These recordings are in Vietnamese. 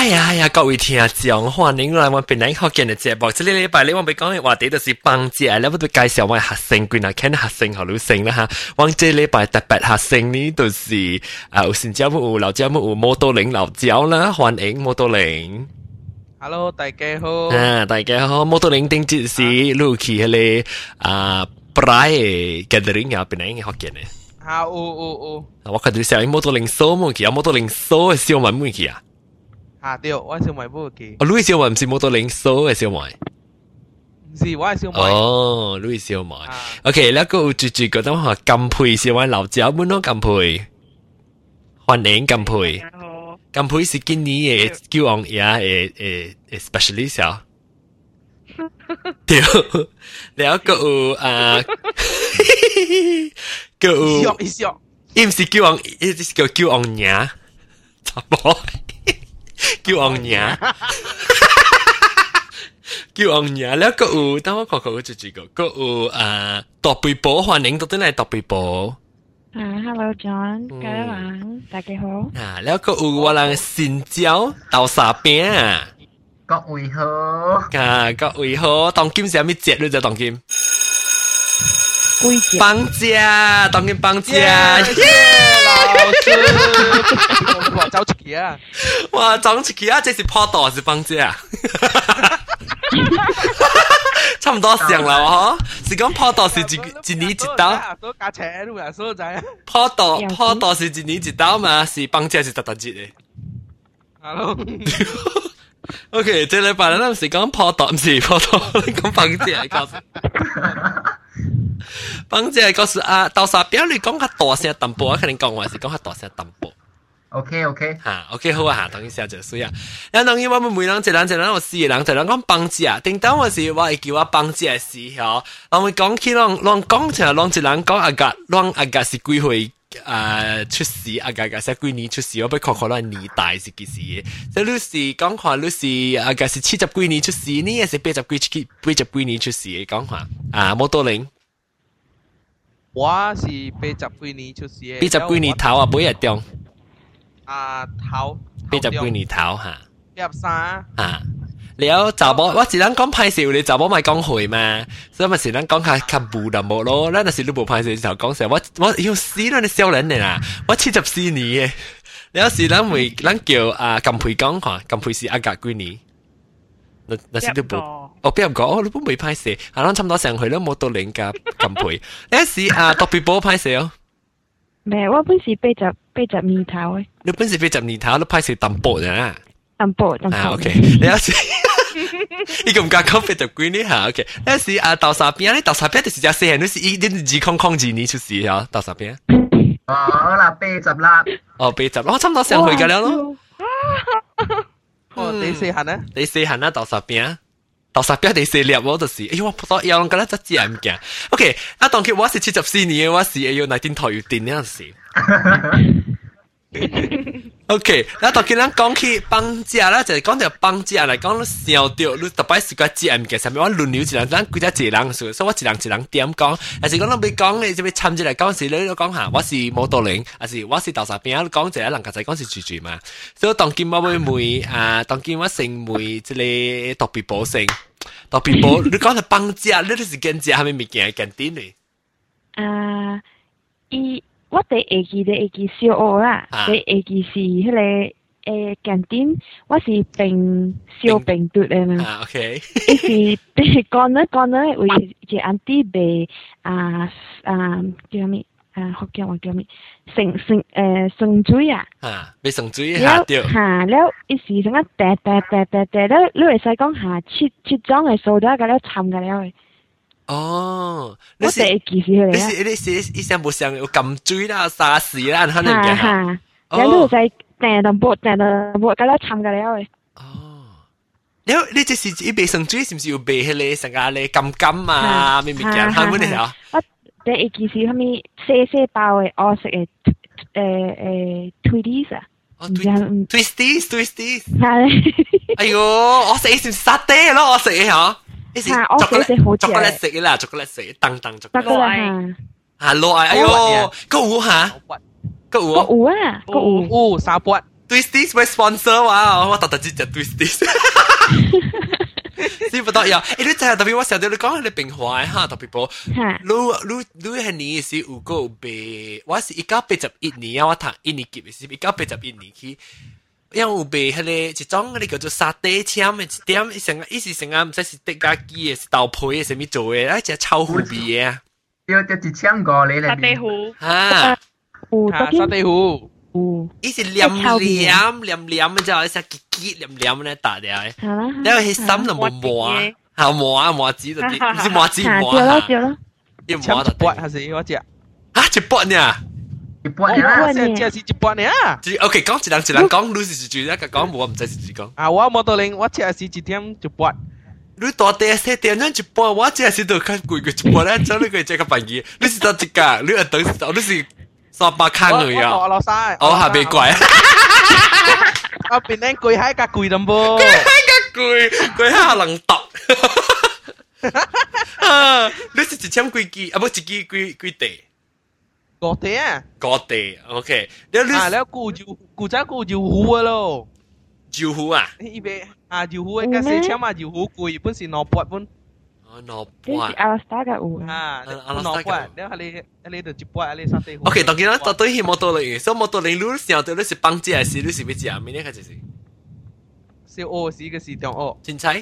哎呀哎呀，各位听众，欢迎来我本来学见嘅节目。这个礼拜你我俾讲嘅话题就是帮姐，你不对介绍我学生，佢嗱睇学生好女性啦吓。我这礼拜特别学生呢，就是啊有新椒有老椒有摩多林老椒啦，欢迎摩多林。 Hello，大家好。啊，大家好，摩多林顶节是 Lucky 迄个啊 Bray gathering 啊，本来学见嘅。啊，有有有。我看到小摩多林数冇去啊，摩多林数嘅小文冇去啊。 啊对，我小妹冇记。哦，你小妹唔是摩托零收嘅小妹。是，我係燒賣。哦，你燒賣。OK，呢個有最最覺得話金配是玩老酒，本咯金配，歡迎金配。金配是今年嘅叫王爺嘅嘅嘅 specialist 啊。對，然後個有啊，個有。笑一笑，唔是叫王，一是叫叫王爺，怎麼？叫昂爷，叫昂爷แล้วก็有，等我看看我就这个，个有啊，独背宝欢迎到啲嚟独背宝。啊，Hello John，各位晚，大家好。啊，แล้วก็有我人新椒豆沙饼啊。各位好。啊，各位好，当今是咩节你就当今？归节。放假，当今放假。老师， 我走出去啊！哇，走出去啊！这是破道还是放假？差唔多上啦，嗬。是讲破道是一一年一刀。都加车路啊，所在。破道破道是一年一刀嘛？是放假是特特节嘅。 Hello。 OK，这礼拜咧，唔是讲破道，唔是破道，讲放假告诉。 放假告诉啊，豆沙表你讲较大声淡薄，我肯定讲话是讲较大声淡薄。 OK OK，吓 OK 好啊吓，当然时候就需要。然当然我们每人一人一人，我四个人，就人讲帮姐，顶当我是我会叫我帮姐嘅时候，我会讲起啷啷讲起来，啷一人讲阿格，啷阿格是几岁诶出世，阿格格是几年出世，我俾看看啷年代是几时嘅。即你是讲看你是阿格是七十几年出世，你也是八十几八十几年出世嘅讲看啊，摩多林。 我是八十幾年出世嘅。八十幾年头啊，每日中。啊頭，八十幾年頭嚇。八十三啊，了查某，我是咱讲歹勢，你查某咪講會嘛，所以咪是咱講較較無淡薄咯。咱若是你無歹勢時候講成，我我要死啦！你少人嚟啦，我七十四年嘅。了是咱会咱叫啊金培講看，金培是阿格幾年？那那是你無，我边个哦？你本未歹势，啊，咱差唔多上去啦，冇到零甲金培。了是啊，特别冇歹势哦。咩？我本是八十八十年头嘅。你本是八十年头，你歹势淡薄啊。淡薄淡薄。啊，OK，你有时。伊咁加讲八十几年吓，OK。那是啊，豆沙边咧，豆沙边就是只细汉，你是一点二空空二年出世啊，豆沙边。哦，啦，八十啦。哦，八十，我差唔多上去㗎啦咯。哦，第四行咧？第四行啦，豆沙边。 到十表第四列，我就是，哎哟，我扑到又咁样只字眼镜。OK，啊，当佢我是七十四年，我是要拿电台要电呢阵时。OK，那当佢咱讲起帮家啦，就系讲到帮家嚟讲，你笑掉，你特别是个节目嘅上面，我轮流一人，咱几只一人数，所以我一人一人点讲，还是讲咱未讲你就要参住嚟讲时，你都讲下，我是摩多林，还是我是豆沙边，讲一个人家仔讲是住住嘛，所以当今我会妹啊，当今我成妹即系特别保性，特别保，你讲系帮家，你都是跟家系咪物件跟啲呢？啊，伊。 我第下期第下期小学啦，第下期是迄个诶canteen，我是并小并读嘅嘛。啊，OK。伊是讲咧讲咧为一安迪卖啊啊叫咩啊福建话叫咩生生诶生水啊。啊，卖生水吓对。吓，了伊是什么订订订订订咧？你会使讲下七七种嘅数咗，咁了参嘅了嘅。 哦，你是你是你是你是以前冇想有揿水啦、沙士啦，可能嘅吓。然后就订到播订到播，咁样参嘅了嘅。哦，你你这是一杯生水，是唔是有杯迄个成个咧金金啊？咩物件？系乜嘢啊？我第一件是虾米细细包嘅我食嘅诶诶 Twitties 啊。 Twisties Twisties。系。哎呦，我食是沙爹咯，我食嘅 嗬。你是巧克力巧克力食啦，巧克力食，当当巧克力。啊，落啊，哎呦，个有吓，个有，个有啊，个有，有三八。 Twisties 会 sponsor 我，我特特只只 Twisties。知不得呀？诶，你就系特别我成日你讲你平坏哈，特别波。你你你系你是有个被，我是一九八十一年啊，我读一年级是一九八十一年去。 因为有被迄个一种迄个叫做沙地签嘅一点，成个伊是成个唔使是滴家机嘅，是豆皮嘅，什么做嘅，一只臭虎味嘅啊！要就一千个你嚟。沙地虎啊，沙地虎。伊是黏黏黏黏嘅就系食结结黏黏咧打掉嘅，因为佢心就冇磨，系磨啊磨子就啲，唔是磨子磨啊，要磨就拨系是我只，啊一拨呢？ 一拨呢？即系是一拨呢？OK，讲一人一人讲，你是住一个讲，我唔知是自讲。啊，我冇到零，我只系是一点一拨。你大地四点样一拨，我只系是度看贵嘅一拨咧，做你个这个办嘢，你是做一个，你系等，你是。十八坑嚟啊！我落晒，我下边跪。我边咧跪喺架跪咁噃，跪喺架跪，跪喺下能揼。啊！你是一千几支啊？不，一支几几地？ 个地啊？个地，OK。你你啊，你顾住顾仔顾住虎啊咯？住虎啊？呢边啊，住虎嘅四千嘛，住虎贵，本是攞八本。no buat. Ini Alastar kat u. Ha, no buat. Dia hali hali tu cepat hali sate. Okay, tak kira tak tahu hi motor lagi. So motor lagi lu siapa tu lu si bang jia si lu si bi jia, ini kan jadi. 小学时嘅时中学，真猜？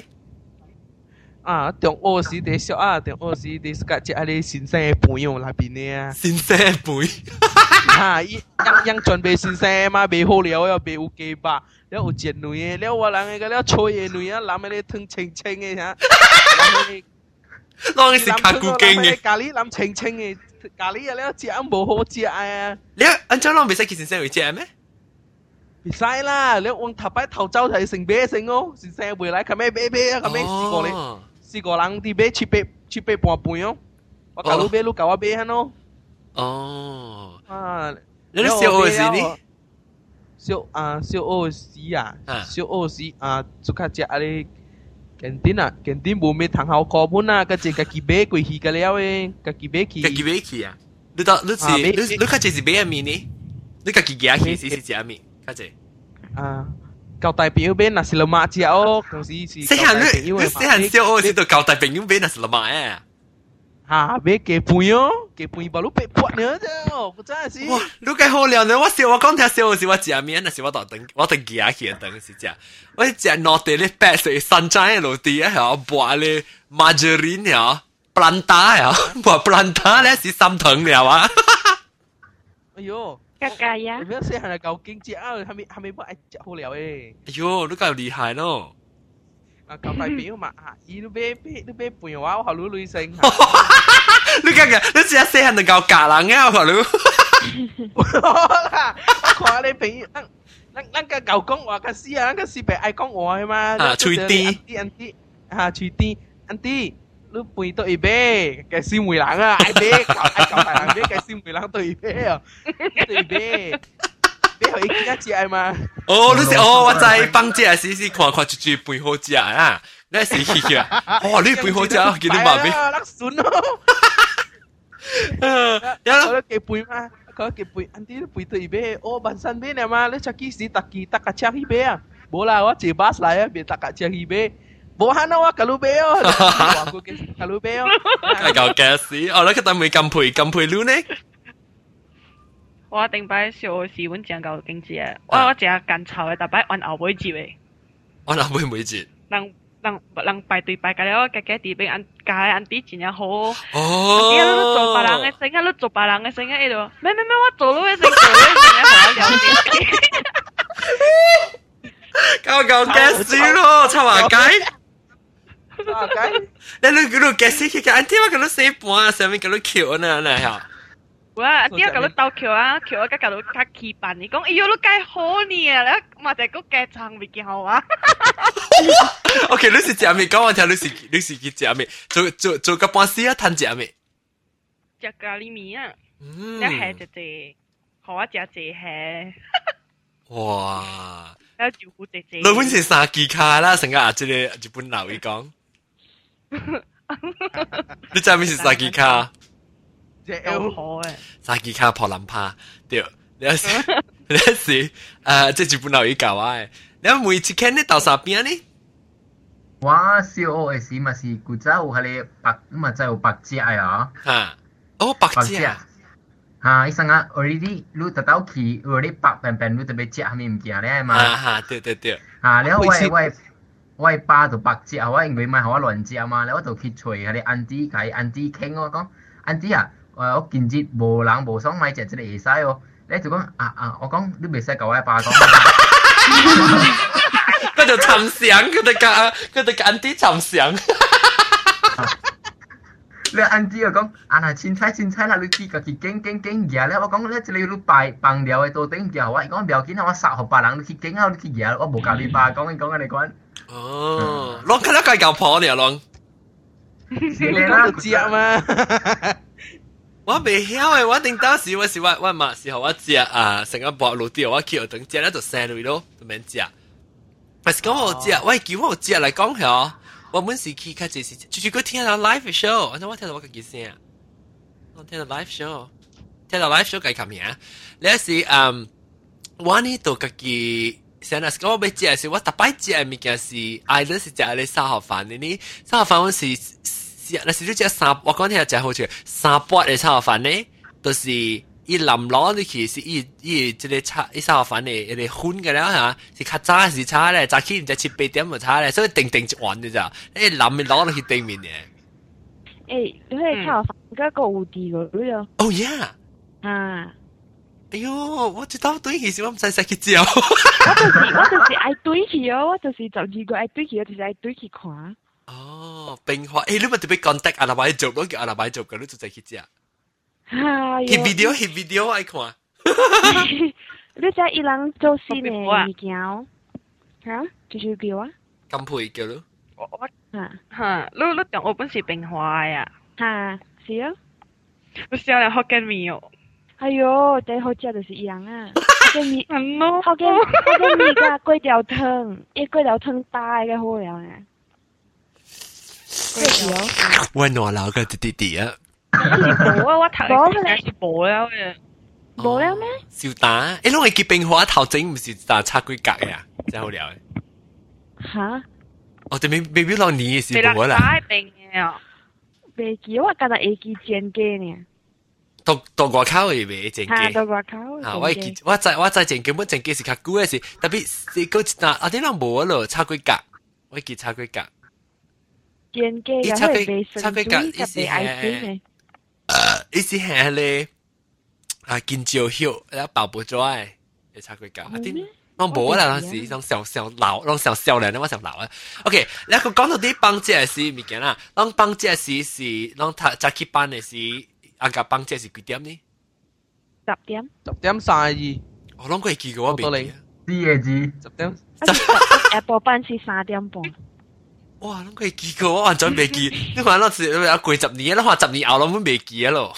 啊，中学时啲小啊，中学时啲是个只系你先生嘅朋友那边嘅啊。先生辈。啊，一样样准备先生嘛，未好了又未有几百，了有只女嘅，了我人嘅了吹嘅女啊，揽喺你吞清清嘅吓。当时卡古经嘅。咖喱谂清清嘅，咖喱啊，你食冇好食啊！你按照啷未使叫先生会食咩？唔使啦，你往头摆头走系成啤成哦，先生回来，咁咩啤啤啊，咁咩试过你 试过人啲啤切啤切啤半半哦，我教你啤都教我啤咯。哦。啊，你小学时呢？小啊小学时啊，小学时啊，做卡只啊你。kantin ah kantin 冇咩堂校课本啊，跟住家己买过去嘅了诶，家己买去。家己买去啊？你当你是你你家己是买阿面呢？你家己夹去是是食阿面，家己。啊， 交代朋友买那是老妈食哦，公司是。细汉你你细汉小学时都交代朋友买那是老妈诶。啊，买几半哦，几半把路被泼呢啫，我真系是。哇，你计好了呢！我笑我讲听笑时我食面，那是我当等我当夹去等是食。我食攞地咧白色山楂嘅落地啊，系播咧 margarine 啊，planta 啊，播 planta 咧是三藤了啊。哎呦！ 格格呀！你咩细汉系够经济啊？系咪系咪不爱食好了诶？哎呦，你够厉害咯！啊，交代表嘛，啊，伊都俾俾都俾陪我，我学女女性。你讲嘅，你只系细汉就够夹人嘅，我学女。啦，我看你朋友，咱咱咱个旧讲话个死啊，咱个死白爱讲话嘛。啊，吹啲，安啲，啊，吹啲，安啲。 lúc pui tụi bé cái sim mùi lãng à ai bé cậu ai cậu phải làm biết cái sim mùi lãng tụi bé à? Tụi bé bé hồi kia chị ai mà. Ô nó sẽ ô tôi thấy băng chị à xí xí khoan khoan chú chú bùi hồ chị à, à. nãy xí xí kia ô nó bùi hồ chị à kia nó bảo bé lắc xuống nó. Nó cái bùi mà có cái bùi anh đi nó bùi tụi bé ô bản thân bé này mà nó chắc kia xí tắc kia tắc cả chắc hi bé à. Bố là quá chỉ bát lại à bị tắc cả chắc hi bé 冇慳啊！卡路比哦，话佢嘅卡路比哦，系够嘅事。哦，你佢等未咁配咁配料呢？我顶摆小时阮正够经济啊！我我食干炒嘅，大摆按后尾节嘅。按后尾每节。人人人排队排紧了，家家啲俾按家按啲真系好。哦。啲都做别人嘅声啊，都做别人嘅声啊，喺度。咩咩咩，我做咗嘅声，做咗嘅声，好了解。够够嘅事咯，插话鸡。 插鸡。你你嗰度嘅事，佢讲，点解嗰度四半，上面嗰度桥呢？呢吓。哇！啲啊，咁样斗桥啊，桥啊，咁搞到卡气办，你讲，哎呦，你计好呢啊，你嘛就个计长未见好啊。OK，你是食咩？讲我听，你是你是去食咩？做做做个半时啊，摊食咩？食咖喱面啊，一系就系，好啊，食就系。哇！有招呼姐姐。你本是三支卡啦，成个啊，即系日本佬伊讲。 你知咩是三支卡？都好诶，沙基卡破林帕，对， 有时有时诶，即系日本留意教啊！你每次见你到啥边呢？我小学嘅时咪是古早有系你白，咪真有白只啊！吓，哦，白只啊！哈，伊生啊，already 你特到去，already 白便便你特别食系咪唔见咧嘛？啊哈，对对对。啊，然后我我 我爸就白食，我因為咪我亂食嘛，然後我度揭除係你 auntie 佢 auntie 傾我講，auntie 啊，我今日無冷無想買隻即個會使哦。你就講啊啊，我講你未使教我爸講。佢就沉想，佢哋講佢哋個 auntie 沉想。你 auntie 就講啊嗱，凊彩凊彩啦，你自家去揀揀揀嘢咧。我講咧，即係你擺放料嘅到頂條，我講唔要緊啊，我殺學別人，你去揀啊，你去嘢，我冇教你爸講，你講你講。哦，攞佢咧計舊婆嚟啊，攞。你講就知啊嘛。我未曉誒，我定當時我是我我嘛時候我知啊，成個薄路掉我去等食咧就生類咯，就免食。但是講我知啊，喂叫我食嚟講係。我每時去開始是，就是佢聽到 live show，我我聽到我個幾聲，我聽到 live show，聽到 live show 計琴嘢，你是嗯，我呢度個幾。成日講我要食是，我特擺食嘅物件是，愛都是食你三盒飯的呢。三盒飯我是是，那是你食三，我講聽食好似三八嘅三盒飯呢，都是伊淋攞你其实伊伊即个炒伊三盒饭嘅，你混嘅啦吓，是较早是炒咧，早起唔知七八点就炒咧，所以定定一碗嘅咋，你淋咪攞落去对面嘅。诶，你可以炒饭嗰个有啲嘅嗰样。Oh yeah！啊。哎呦，我知道对起时我唔使使去照。我就是我就是爱对起哦，我就是十二个爱对起，我就是爱对起看。哦，冰花，诶，你咪特别 contact 阿拉伯做，我叫阿拉伯做嘅，你就再去 食。hit video hit video 爱看。你知伊人做事呢物件，吓，就是叫啊。咁配叫咯。我我吓吓，你你讲我本是冰花呀。吓，是啊。我笑嚟福建面哦。哎哟，最好食就是羊啊！福建面，福建福建面加粿条汤，一粿条汤大嘅好料啊！粿条，我攞老个弟弟啊！ 冇啊，我头冇咧，是冇了嘅。冇了咩？少打，诶，拢系结冰花头整唔是打叉龟格嘅啊，真好料嘅。吓！我哋未未必攞你是冇啦。太冰嘅。未记，我觉得会记煎鸡呢。到到外口会卖正机，到外口啊！我记我知我知正基本正机是较久嘅事，特别是嗰一单啊啲人冇咯，炒龟格，我记炒龟格。正机炒龟炒龟格，意思系，诶， 意思系咧啊，见照晓，然后爆爆咗诶，你炒龟格啊啲。我冇啦，嗰时当上上闹，当上少年，我上闹啊。OK，你个讲到啲帮姐嘅事物件啦，当帮姐嘅事是，当他早起班嘅事。阿甲帮这是几点呢？十点。十点三二。我谂佢记过我未记。啲嘢字。十点。下晡班是三点半。 哇！谂佢记过我完全未记。你看嗰时啊过十年，你看十年后我们未记啊咯。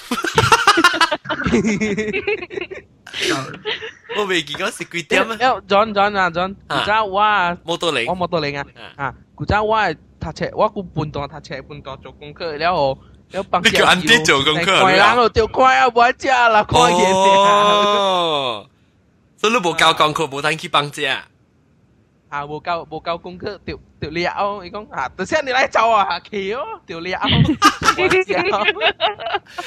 我未记嗰时几点啊？John John 啊 John，古早我啊，摩托零，我摩托零啊，啊，古早我系读册，我个半段读册，半段做功课，然后。你叫安迪做功课，快人咯，条快啊，冇食啦，快嘢哦，所以你冇教功课，冇等去帮姐啊。啊，冇教冇教功课，条 tiểu liễu, ý không à tớ xét đi lại cháu à khiếu tiểu liễu.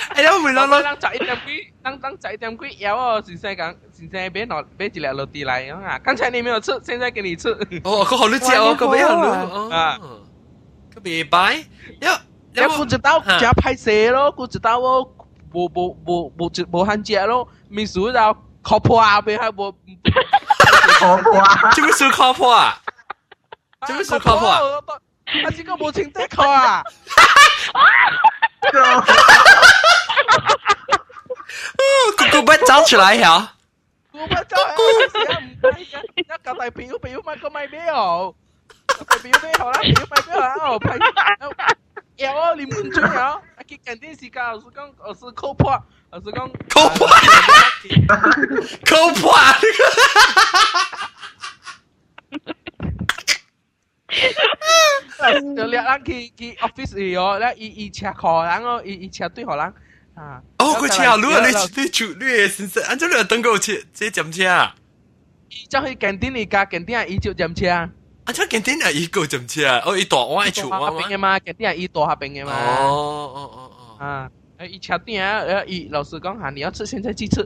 ai đâu mình lo lo đang chạy tem quý đang đang chạy tem quý éo à xin xe cắn xin xe bé nó bé chỉ là lột tì lại ờ, à căn chạy này mới chứ xin xe cái này chứ ồ có hồi lúc chiều có bé hồi lúc à? có bị bái. Nhớ nếu cô chỉ tao chỉ phải xe đó cô chỉ tao ờ, bố bố bố bố chỉ bố hắn chạy đó mình xuống tao khó phá bên hai bố khó phá chứ mình xuống khó phá 就是靠谱啊！啊，这个母亲太靠啊！哈哈哈哈哈哈哈哈哈哈！啊，姑姑们找起来哈！姑姑们找哈！啊，不许啊！不许！那刚才皮 u 皮 u 卖个卖表，皮 u 卖好了，皮 u 卖表啊！哦，皮 u！哎，你们中了！啊，这肯定是讲是讲是靠谱，是讲靠谱，靠谱！哈哈哈哈哈哈！就掠人去去 office 去哦，咧伊伊車課人哦，伊伊車隊互人啊。哦，佢過車啊，你你你住你嘅先生，按照你等過車，這站車啊？伊將去近點你架近點啊，伊就站車啊。啊，即係近點啊，伊個站車啊，哦，伊大我係住我嘛。嘅嘛，近點啊，伊大下邊嘅嘛。哦哦哦哦。啊，誒，伊車店啊，誒，伊老師講下，你要吃現在去吃。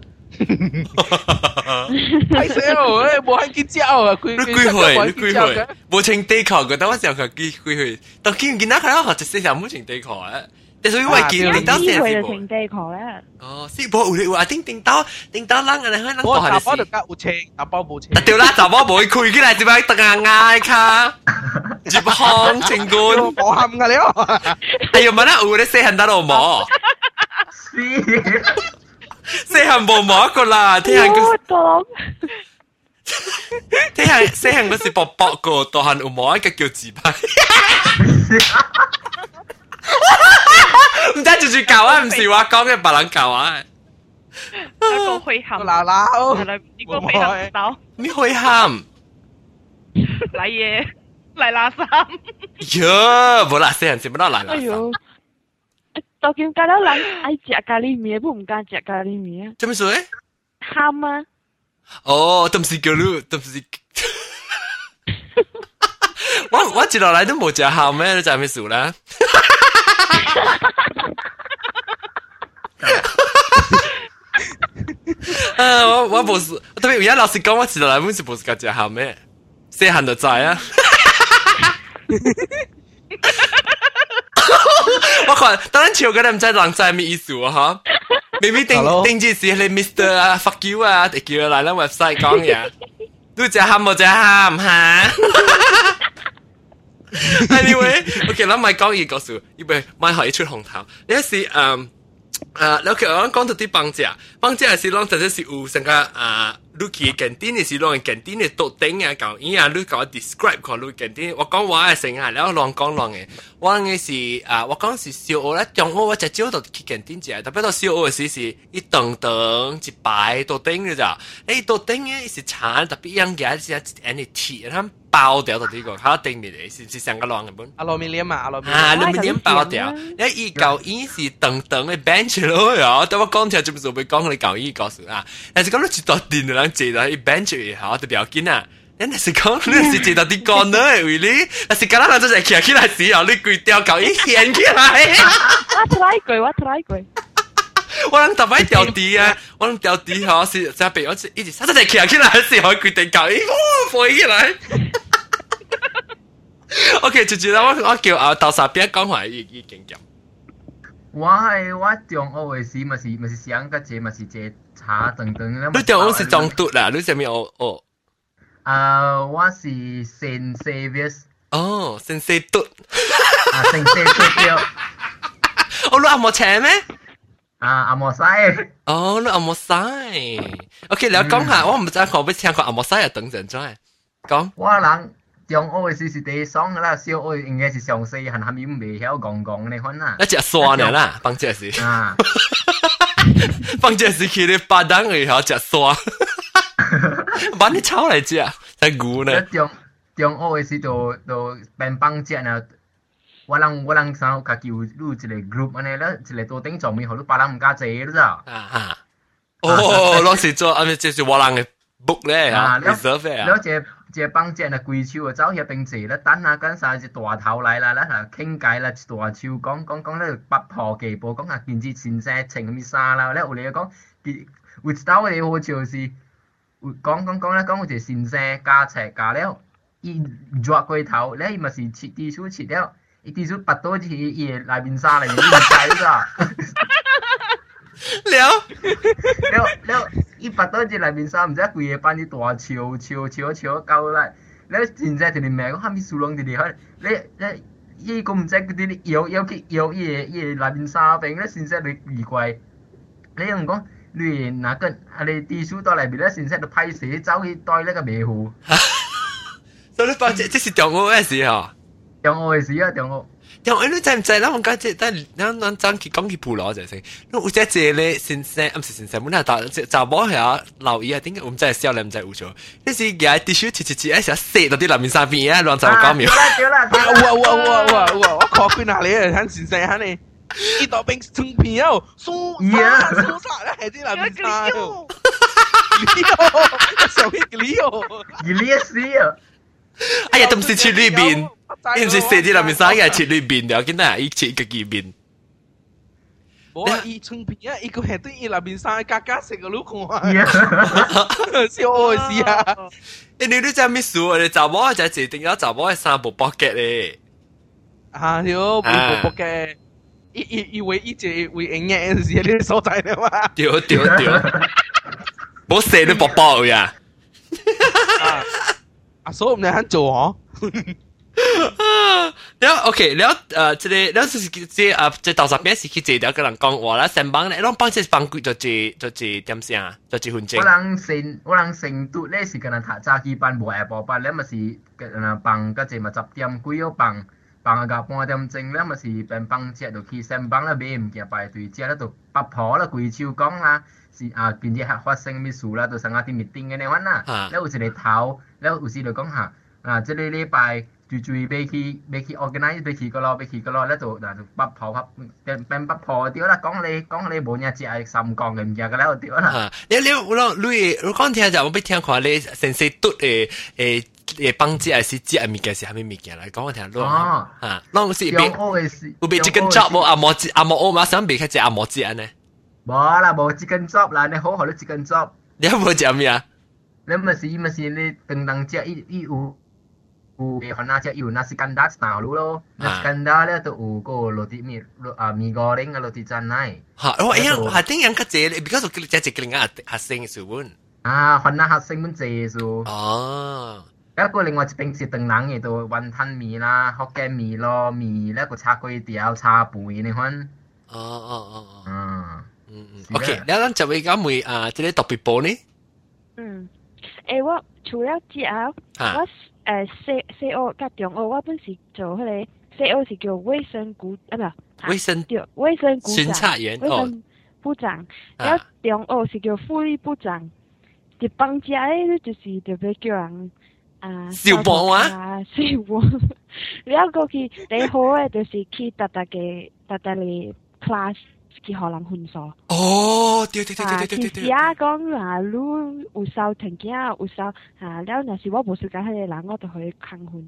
Ai sao ấy, bố anh kia chào à, quy quy hồi, quy hồi. Bố trình tê khảo của tao sao cả quy quy hồi. Tao kia kia nát ra họ chỉ sẽ làm trình tê khảo á. Thế rồi vậy à, kia tính tao sẽ là trình tê khảo á. Ờ, sĩ bố ủi ủi, à? tính tính tao, tính tao lăng anh hơi lăng tao hả. Tao được cả ủ chê, tao bao bố chê. À, Tiêu lá tao bao bố quy kia lại chỉ phải tao ngang ngai kha. Chỉ hong trình gôn. Bỏ hầm cả liao. Ai mà nó ủi để sẽ hẳn tao mỏ. 了。哎呀，乜啦？有咧细汉得咯冇？细汉冇冇一个啦，听下个。听下细汉嗰时薄薄个，大汉有冇一个叫自拍？唔知住住教啊，唔是话讲嘅白人教啊。一个会喊，闹闹，系啦，一个会喊到。你会喊？嚟嘢，嚟垃圾。呀，冇啦，死人先唔得嚟垃圾。 哎呦，到今家了人爱食咖喱面，不唔敢食咖喱面。做咩事？喊啊！哦，都唔是叫你，都唔是。我我接落嚟都冇食喊咩，你就系咩事啦？啊！我我冇事，特别而家老师讲我迟来本是冇事个只喊咩？细汉就知啊！ 我看，当然笑个人唔知人知咩意思啊哈。明明定定住是你 Mr 啊，fuck you 啊，直叫嚟啦 website 讲嘢，都只喊冇只喊吓。Anyway，OK，諗咪講嘢嗰時，因為咪可以出紅頭。呢一時誒誒，你屋企人講到啲棒子啊，棒子係是諗，就即是有成個誒。你去 canteen 是攞 canteen 度頂啊講，依下你講 describe 講你 canteen，我講我係成下了亂講亂嘅，我嘅是啊，我講是小學咧，中學我就朝度去 canteen 食，特別到小學嘅時是一棟棟一排度頂嘅咋，你度頂嘅是產特別樣嘅，是一啲鐵，佢包掉到呢個，佢頂面嚟是是成個亂嘅本。阿羅米廉嘛，阿羅米啊，羅米廉包掉，你依舊依是棟棟嘅 bench 咯，但我講條就唔做，咪講你舊依個事啊，但係咁你住到電啦。人坐喺 bench 嘅吓，特别要紧啊。你是讲你是坐到啲干呢？为你，但是今日我真系企起来时候，你跪掉旧依掀起来。我 try 过，我 try 过。我谂特别掉地啊！我谂掉地吓是就俾我一直，真系企起来嘅时候决定旧依，飞起来。OK，就知道我我叫啊豆沙边讲话已已经咁。我系我中学嘅时，咪是咪是想个这咪是 这茶等等。你中学是中读啦？你系咪学学？啊，我是 Saint Xavier。哦，Saint Xavier 读。啊，Saint Xavier 对。哦，你阿莫请咩？啊，阿莫西。哦，你阿莫西。OK，你讲下，我唔知我俾听过阿莫西啊，等阵再讲。我人。中学嘅时是第爽噶啦，小学应该是上四，系系咪未晓讲讲呢款啊？一只刷呢啦，帮只是。啊， 帮只是佢哋巴当嘅晓只刷，把你抄嚟只，太古呢。中中学嘅时就就变帮只呢。我人我人想家己有录一个 group 安尼咧，一个多顶做面，好多别人唔敢坐，你知道？啊啊！哦，攞时做，啊咪即系我人嘅 book 咧啊，reserve 啊。了解。 即係幫隻啊貴手啊走入邊時咧，等下跟晒只大頭嚟啦，咧傾偈啦，大超講講講咧不破技步，講下見之前世情咩沙啦，咧我哋講會到嘅好似是講講講咧講好似前世加尺加了，一抓過頭咧咪是切啲數切了，一啲數拔到似嘢內邊沙嚟，你唔使㗎。了 了了。伊爬到只来，面山，毋知一跪下把你大笑笑笑笑到高来，你现在在哩骂我喊伊输狼在哩开，你你伊个毋知个哩摇摇去摇伊个伊个那边山边，你现在在奇怪，你唔讲，你那个啊？你地鼠到内面，你现在在派蛇走去待那个迷糊。所以，反正这是屌我的事哈，屌我的事啊，屌我。因为你知唔知啦？我家姐但系咱咱争佢讲佢普罗就先，我只姐咧先生，唔是先生，本来大就就冇系留意啊，点解我唔知系少你唔知有错？你是嘅啲书切切切，一成射到啲里面边啊，乱就讲苗。掉啦掉啦！哇哇哇哇哇！我靠佢哪里啊？睇先生吓你。 伊度冰成片哦，苏沙苏沙咧系啲南边沙哦，你哦，上边你哦，而呢一时啊，哎呀，都唔是切里边， 唔是射啲南边沙嘅切里边，就见到伊切个几边。冇啊，伊成片啊，伊个系对伊南边沙加加食个路看，笑我事啊！你你都真咩数？我哋查某就系一定要查某嘅三部 pocket 咧。啊，条背部嘅。以以以为一只为营业嘅时你所在嘅嘛？对对对，冇射你宝宝呀！啊，所以我们喺做嗬。 了，OK，了，呃，这个了是这啊，这豆沙饼是去这条个人讲话啦，成帮咧，侬帮这帮贵就这就这点声啊，就这分钟。我人成我人成都咧是个人读早起班无下晡班咧，咪是个人帮个这咪十点几要帮帮个半点钟咧，咪是变帮只就去成帮啦，买物件排队只咧就八婆啦，贵超讲啦，是啊，变只发生秘书啦，就上下啲 meeting 嘅呢款啦，咧有时嚟头，咧有时就讲下啊，即个礼拜。注注意俾佢俾佢 organize 俾佢个咯，俾佢个咯，咧就嗱就八婆拍变变八婆屌啦，讲你讲你冇嘢只系三讲嘅唔嘅咧，屌啦。你你我讲你我讲听就我俾听看你先生嘟诶诶。诶帮姐系是姐系物件是系咩物件嚟讲我听咯吓，拢是变有变 chicken chop 冇阿莫子阿莫我马上变开只阿莫子安呢？冇啦，冇 chicken chop 啦，你好好你 chicken chop。你有冇食咩啊？你咪是咪是你等等只一一 有有诶可能只有 nasi kandar style 咯，nasi kandar 咧就有个攞啲咩啊米 goreng 啊攞啲真系。吓，我一样系点样嘅啫？because 我只只个人学生嘅时候。啊，可能学生们借数。哦。一个另外一边是炖冷嘅度云吞面啦、福建面咯、面咧个叉粿条、叉贝你看。哦哦哦哦。嗯嗯嗯。OK，你咱就会讲会啊，即个特别报呢？嗯，诶我除了之后，我 誒西西澳甲中澳，我本是做迄個西澳是叫衛生股啊不，衛生叫衛生股巡查員哦，部長，然後中澳是叫副理部長，一幫家咧就是特別叫人。啊，小波啊，小波，了過去最好嘅就是去特特嘅特特嘅 class qui halam hunso. Oh, tiêu tiêu tiêu tiêu tiêu tiêu tiêu. Dạ, con là lu u sao thành kia u sao à, nếu là sự vô bổ sự cái hay là ngó tôi hơi khăng hun.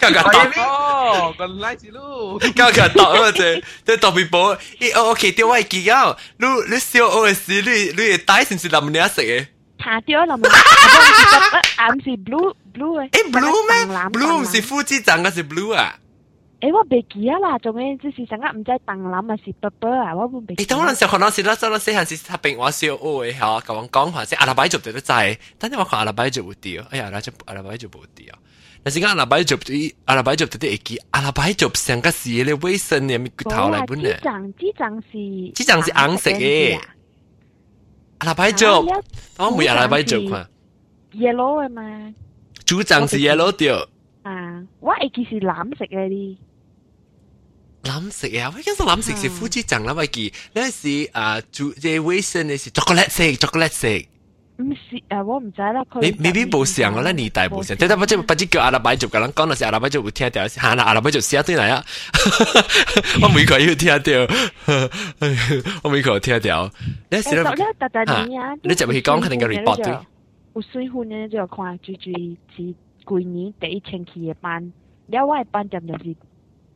Cả cả tỏ. Lại gì lu. Cả cả tỏ mà thế. Thế tỏ bị bố. Ý ô ok, tiêu ai kỳ nhau. Lu lu siêu ô sĩ lu lu tái sinh sự làm nè sự. Thả tiêu làm. Ám gì blue blue. Ê blue mẹ. Blue là phụ chi chẳng là gì blue à. 诶我未记啊啦，仲嘅就是成日唔知当蓝啊是 purple 啊，我唔未。诶，当然时可能是啦，当然细汉时他并我小学嘅吓，咁样讲话即阿拉伯族就都知，但系我看阿拉伯族会掉，哎呀，阿拉就阿拉伯族冇掉。但是讲阿拉伯族啲阿拉伯族啲会记，阿拉伯族成个是咧卫生嘅咪骨头嚟本咧。呢张呢张是呢张是红色嘅。阿拉伯族，我唔阿拉伯族看。 yellow 嘅嘛。主张是 yellow 掉。啊，我会记是蓝色嘅啲。 蓝色啊，我应该蓝色是夫子酱啦，我记。那是啊，主这卫生嘅是 chocolate 色，chocolate 色。唔是诶，我唔知啦。你未必冇上，我咧年代冇上。即系不知不知叫阿拉伯族嘅人讲到是阿拉伯族会听到，吓啦阿拉伯族写对嚟啊！我每个要听到，我每个听到。你时咧，特特年啊，你就去讲肯定个 report 对。有水分咧就看最最是旧年第一星期嘅班，了我嘅班点就是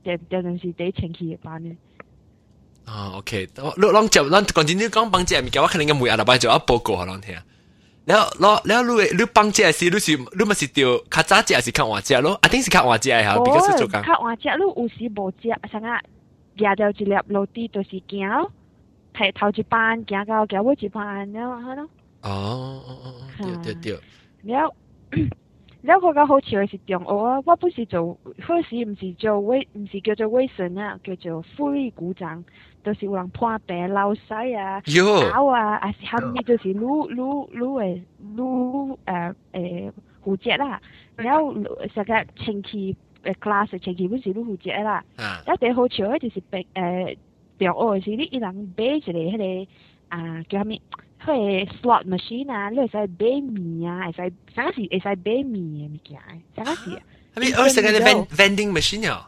点点就是第一星期嘅班咧。啊，OK，你啷就啷讲真，你讲帮姐物件，我肯定个每阿拉伯族一报告下啷听。แล้วแล้วแล้วรู้รู้ปังเจ้าสิรู้สิรู้มันสิเดียวข้าจ้าเจ้าสิข้าวเจ้า咯一定是ข้าวเจ้า系比较是做紧ข้าวเจ้า咯有时无食成日行到一粒楼梯就是行咯系头一班行到行尾一班แล้ว系咯哦哦哦对对对แล้วแล้ว 個個好笑嘅是中澳啊我不是做嗰時唔是做威唔是叫做衛生啊叫做福利股長就是有人破病、流屎啊、咬啊，啊是後面就是擼擼擼誒擼誒誒胡椒啦，然後成個前期誒 class 前期本是擼胡椒啦，一第好笑嘅就是白誒中澳嘅是你一人買一個迄個啊叫咩？迄 Poi slot machine vending machine. Yeah.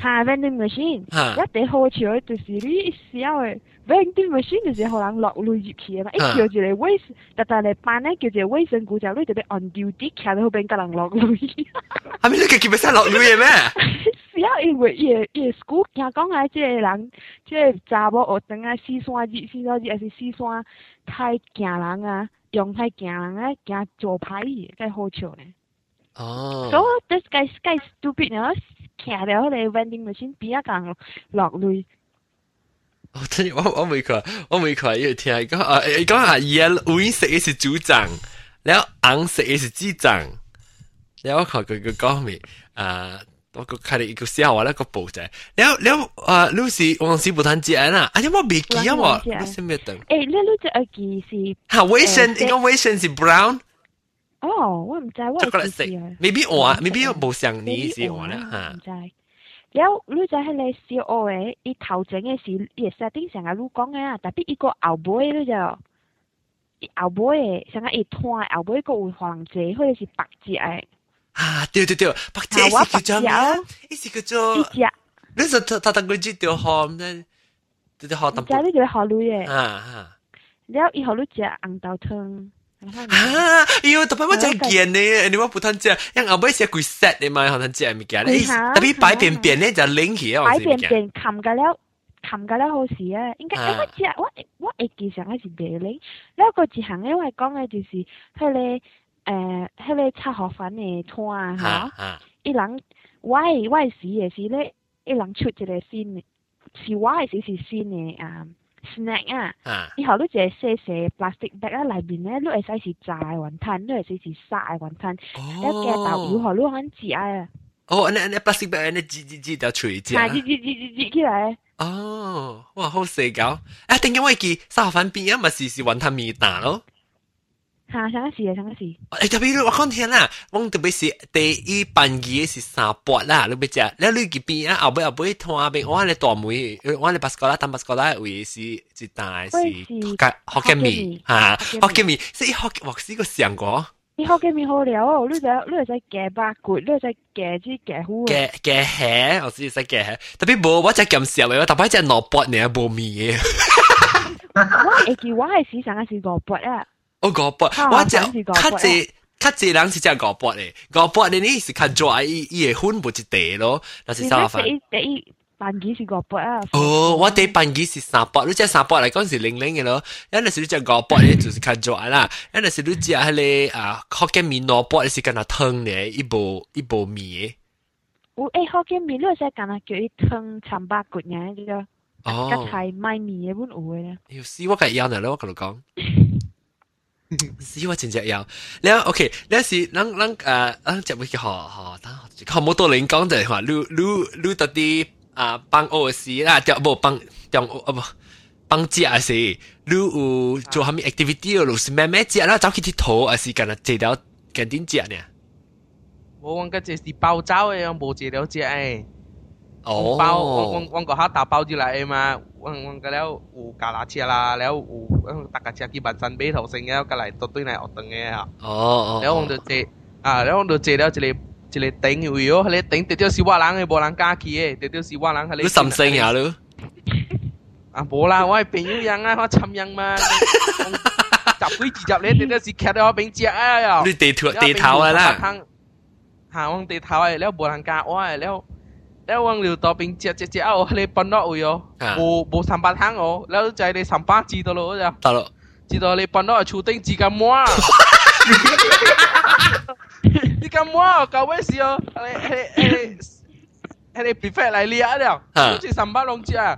嚇 vending machine，嚇一啲好笑就是你小嘅 vending machine 就是可能落淚入去啊嘛，一叫住你衛，特特你班咧叫住衛生股就你特別 on duty，企喺後邊跟人落淚。係咪你嘅叫咩聲落淚嘅咩？小因為伊伊 school 聽講啊，即係人即係查某學生啊，四山字四山字還是四山太驚人啊，用太驚人啊，驚做牌嘅，梗好笑咧。哦。So this guy guy stupid 呢，骑喺嗰个 vending machine 边一间落泪。我真我我未看，我未看，要听讲啊，诶讲阿姨啊，黄色嘅是组长，然后红色嘅是支长，然后我看佢佢讲咩啊？我个睇你个小话咧个报仔，然后然后啊，Lucy 黄氏不谈节啦，啊，因为我未记啊嘛，你先咩等？诶，你你只耳机是吓，微信，应该微信是 brown。 哦，我唔知，我唔知啊。maybe 我啊，maybe 我冇想你是我啦吓。唔知。有女仔喺你小學嘅，伊頭前嘅是伊設定上個女講嘅啊，特別伊個後背咧就，伊後背嘅，上個伊攤後背個有黃字或者是白字嘅。啊，對對對，白字係叫做咩？伊是叫做。白字。你就他他當佢知道學咩？就學淡薄。唔知你就學女嘅。啊啊。然後伊學女食紅豆湯。啊！哎呦，特别我再见呢，你话不通讲，因后尾写鬼 set 你嘛，可能咪？见，特别摆便便呢就拎起啊，摆便便冚噶了，冚噶了好事啊！应该我只我我一记上系是你，呢个字行，因为讲嘅就是佢哋诶，佢哋擦河粉嚟拖啊，吓，一人歪歪死嘅事咧，一人出一个先，是歪死是先嘅啊。snack 啊，以后你就系细细 plastic bag 啊，里边咧你会使是炸嘅云吞，你会使是沙嘅云吞，一嘅豆乳河你肯煮啊。哦，那那 plastic bag 那挤挤挤条锤子。系挤挤挤挤挤起来。哦，哇，好细搞！啊，点解我记沙河粉边啊？咪是是云吞面打咯。 吓，上一时啊，上一时。诶，特别我讲听啦，我特别是第一班机是三八啦，你别食，你你嗰边啊，后尾后尾拖边，我咧大梅，我咧巴斯哥啦，淡巴斯哥啦，为是一大是福建面吓，福建面，是福我试过上过。你福建面好料哦，你就你就夹八骨，你就夹啲夹糊。夹夹虾，我试试夹虾，特别冇我只咁少嘅，特别只萝卜呢冇面嘅。我会记我系时常系是萝卜啊。 我五百，我只较济较济人是只五百咧，五百咧你是较 dry，伊伊会分不一地咯，那是三份。第一班机是五百啊。哦，我第一班机是三百，你只三百嚟讲是零零嘅咯，因为是你只五百咧就是较 dry 啦，因为是你只系个啊福建面萝卜是干那汤咧，一部一部面嘅。有诶福建面，你使干那叫伊汤参巴骨嘅呢个。哦。甲菜卖面嘅本有嘅咧。要死我个样嚟咯，我同你讲。 是我真正要。然後 OK，那是咱咱誒，咱接尾去學學，等學冇多人講就話，擼擼擼到啲啊幫俄是啦，掉冇幫掉啊唔幫只啊是，擼有做下面 activity 咯，是慢慢只啦，走去啲土啊是干啊，借條近點只呢？冇講個只是爆炸嘅，冇借條只誒。哦，包我我我嗰下打包咗嚟嘛，我我嗰了有加拿車啦，了有大家車基本上買頭先嘅，嗰嚟都對嚟學堂嘅嚇。哦哦。了我就坐啊，了我就坐了一個一個頂位哦，迄個頂直接是我人嘅，無人敢去嘅，直接是我人。你甚聲呀你？啊，無啦，我係朋友人啊，我參人嘛。十幾二十年，直接是徛到我邊隻啊！你地頭地頭啊啦。嚇，我地頭誒，了無人敢我誒，了。 แล้ววังเหลียวต่อเป็นเจ็ดเจ็ดเจ็ดเอาเลยปนนอกอยู่โบโบสัมปทางอ๋อแล้วใจในสัมปาจีตัวเลยจ้ะ ตลอด จีตัวเลยปนนอกชูติ้งจีกันมัวจีกันมัว搞咩事哦？你你你你你 prefer 嚟练啊？了，好似三百两只啊，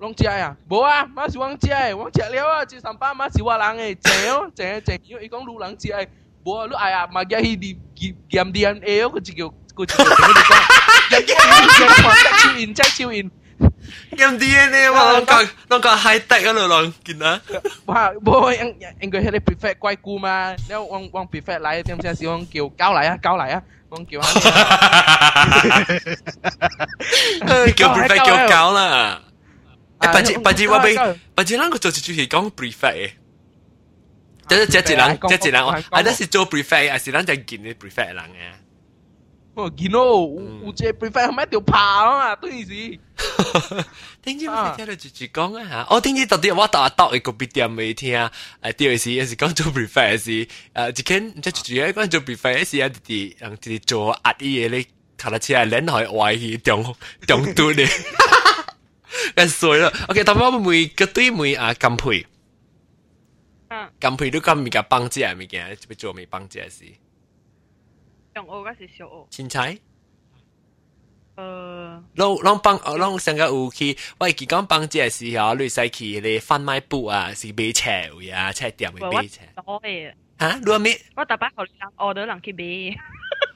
两只啊，冇啊，马是王只诶，王只了啊，至三百马是我人诶，正哦，正正，因为伊讲路人只诶，冇啊，你哎呀，马家去啲剑 DNA 哦，佢就叫。กูจะ 点你讲？人嘅人狂得超然，真超然。咁 DNA 嘛，啷个啷个 high tech 嗰度啷见啊？哇，冇应应该系你 prefer 贵姑嘛？你往往 prefer 嚟，点先是往叫交嚟啊，交嚟啊，往叫下。叫 prefer 叫交啦。诶，不知不知我俾不知啷个做就系讲 prefer 嘅。即系即系人，即系人，我系那是做 prefer，还是咱就见你 prefer 人嘅。 我见到有有只 prefer 咩条爬啊嘛，对时。听知我听到住住讲啊吓，我听知到底我打到一个别点未听啊，诶第二时有时讲做 prefer 是诶，只见即系住住喺讲做 prefer 是啊，啲人啲做压啲嘢咧，睇得起来撚开歪去中中度咧，咁衰啦。OK，头先我每个对每啊金配，嗯，金配都咁咪个帮姐咪嘅，要做咪帮姐事。 中澳嗰是小澳。凊彩。呃，拢拢帮，拢上个有去，我会记讲帮姐时候，你使去你贩卖部啊，是买车位啊，车店会买车。多嘅。吓，你话咩？我特别学人 order 人去买。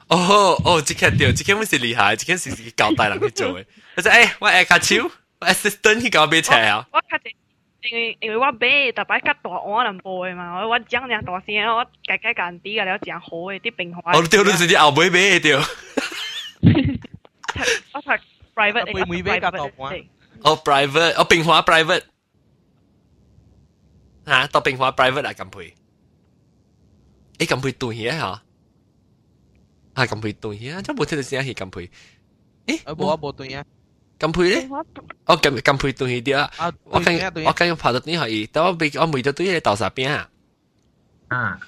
哦哦，即刻对，即刻我是厉害，即刻是是交代人去做嘅。我说诶，我下卡手，我 assistant 去搞买车啊。我卡只。 定係定係話俾大把吉大我能播嘅嘛，我話正正大聲，我計計間啲嘅，你都正好嘅啲平話。我丟到自己後背俾掉。我睇 private 嘅。背背夾讀話。我 private，我平話 private。嚇，讀平話 private 啊，咁配。誒，咁配對嘢嚇。係咁配對嘢，真冇聽到聲係咁配。誒，我冇啊，冇對嘢。咁配咧？我咁咁配断嘢啲啊！我跟我跟拍到啲可以，但我未我未到对嘢豆沙边啊。啊，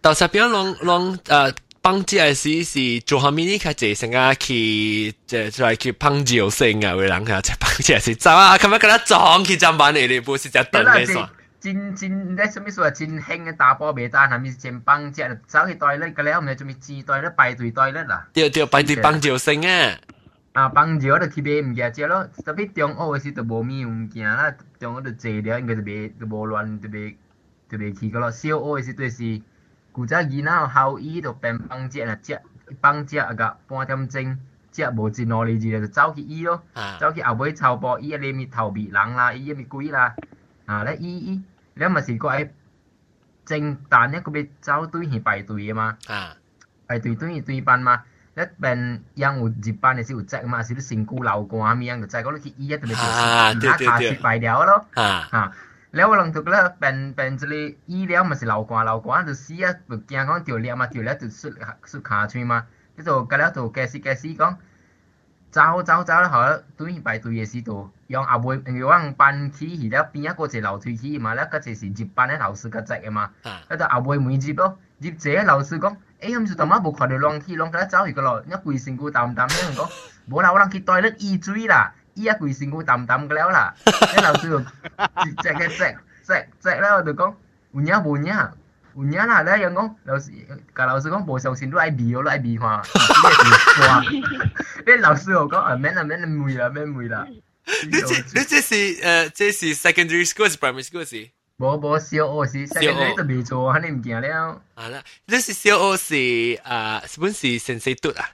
豆沙边啷啷诶。帮姐嘅时是做下面呢个就成日去即系去烹酒性啊，会人佢即系帮姐是走啊，咁样跟他撞去站板嚟，你不是只等你算。真真咧，什么说真兴嘅打波未单，系咪先帮姐走去袋咧？个了唔系做咩自袋咧？排队袋咧啦。对对，排队帮酒性啊。 啊，房桥就去买物件食咯，特别中学诶时就无物物件啦，中学就坐了，应该就袂就无乱，就袂就袂去个咯。小学诶时阵是，古早囝仔校医就边放食啦，食放食啊个半点钟，食无真两日，就就走去医咯，走去后尾抄报，伊啊哩咪头皮冷啦，伊阿咪鬼啦，啊咧伊伊，你嘛是个正，但咧佮要走队去排队诶嘛，排队对去对班嘛。一边养有一班的是有在嘛，是你身躯流汗咪样就在，嗰啲伊一定係唔打卡失敗掉咯。啊，แล้วลองถูกแล้วเป็นเป็นจะเลยอีแล้วมันสิเหลากว่าเหลากว่าตัวเสียตัวแกงของตัวเลี้ยมาตัวเลี้ยตัวสุดขาช่มาที่ตัก็แล้วตัวแกซีแกซีก็เจ้าเจ้าเจ้าเขาตัวนี้ไปตัวเยสีตัวยังอาบวยังว่าปันขี้หีแล้วปีนี้ก็จะเหลาที่มาแล้วก็จะสิจิบปันให้เหลาซื้อกระจายมาแล้วตัอาบวมือจิบ咯จิบเจ๊เหลาซื้อ A âm sudah mabuk pada long ti long kada jauh kalau nya kui singku tam tam nya ngko bo la orang kita lek e three lah iya kui singku tam tam ke leo lah nya lao tu cek cek cek cek cek lao tu kong unya bo nya unya lah dah yang kong lao si kalau si kong bo xiao xin lu ai bi yo lu ai bi hoa dia lao si kong a man a man mui la man mui la 你这你这是呃这是 secondary school 还是 primary school 是？冇冇小学是 secondary 都未做，肯定唔见了。啊啦，你是小学是啊，本是先生读啊？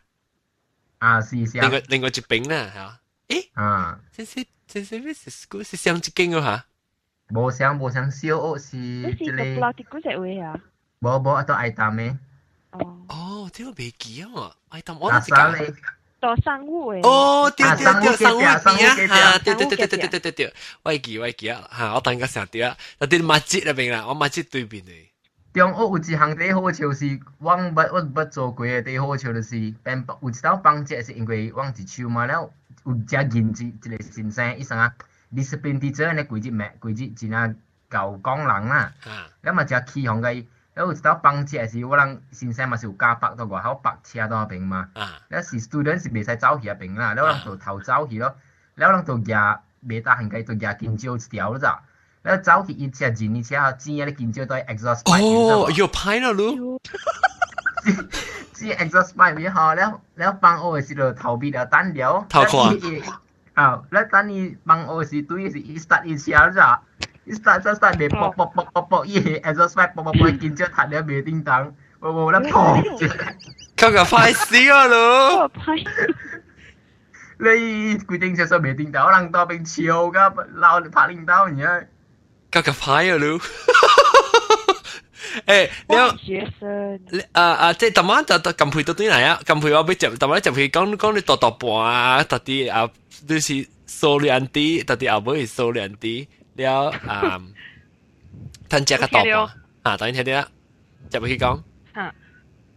啊是是。另外另外一边啦，系嘛？诶啊，先生先生咩是 school 是上一间啊吓？无上无上小学是即系落啲嗰只位啊？无无都爱淡嘅。哦。哦，这个未记啊，爱淡我都是讲。 做生物诶。哦，对对对，生物边啊，对对对对对对对对，我记我记啊，吓，我等个成啲啊，但系马节入边啦，我马节对边嘅。中学有一项最好笑是，我捌我捌做过嘅最好笑就是，变有一道帮节是因为我一手嘛了。有只认字一个先生，伊生啊，discipline teacher 呢规日咩规日真啊够讲人啦，咁嘛只起哄嘅， 然后有一道房车是我人先生嘛是有加北到还有白车到那边嘛。啊。那是 student 是未使走去那边啦，然后人就偷走去咯，然后人就夹未搭行街就夹金蕉一条咋。然后走去一车钱一车，钱啊的金蕉都 exhaust 哦，有拍了路。只 exhaust 外面好，咧后然后帮我是逃避了单聊。逃课啊。啊，那等你帮我是对是 start 一下咋。start start start 嚟卜卜卜卜卜依起 exhaust 卜卜卜見張塔你未叮當，我冇得破住。佢個快死啊咯！你固定隻手未叮當，可能當兵潮噶，鬧你拍領導而家。佢個快啊咯！誒，你有學生？啊啊，即係尋晚就近排到啲嚟啊，近排我俾尋尋晚就係講講你度度半啊，特啲啊，就是數量啲，特啲阿妹係數量啲。了啊，吞只个度半啊，当然听啲啦，就俾佢讲。吓，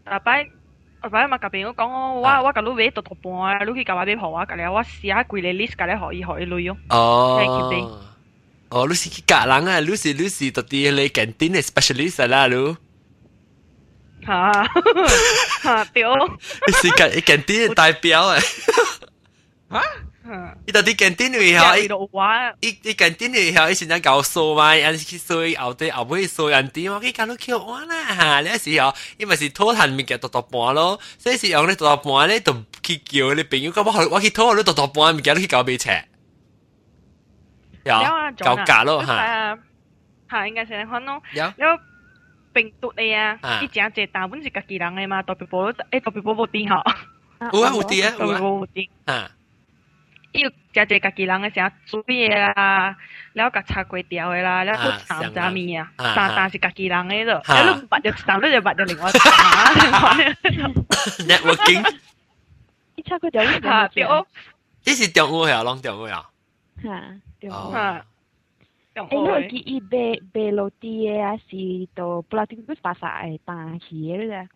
大摆 我摆嘛，隔边我讲我我我甲你买到到半，你去甲我买铺啊，隔离我写下规个 list，隔离可以可以累用。哦。哦，你是隔人啊？你是你是到底你 canteen 嘅 specialist 啦，你。吓吓对。你是隔 canteen 嘅代表诶。吓？ 伊到底 canteen 位吼，伊伊 canteen 位吼，伊先在搞数嘛，有时数后底后尾数人啲，我佢搞到叫我啦吓，你时候因为是拖闲物件读读半咯，所以是用你读读半咧，就去叫你朋友讲我我去拖你读读半物件，你去搞俾车。有搞价咯吓，吓应该是咁咯。有有病毒嚟啊！伊正济大本是家己人嘅嘛，特别保诶特别保保啲嗬。有啊有啲啊，特别保保啲啊。 伊有食济家己人嘅啥煮嘢啦，了甲炒粿条嘅啦，了都炒炸面啊，三单是家己人嘅咯。了你捌着三，你就捌着另外三。 Networking。伊炒粿条你吓对。呢是中午系拢中午啊。吓。对。吓。诶，因为佢伊卖卖落地嘅啊，是到不知点佢巴萨诶办起嘅啫。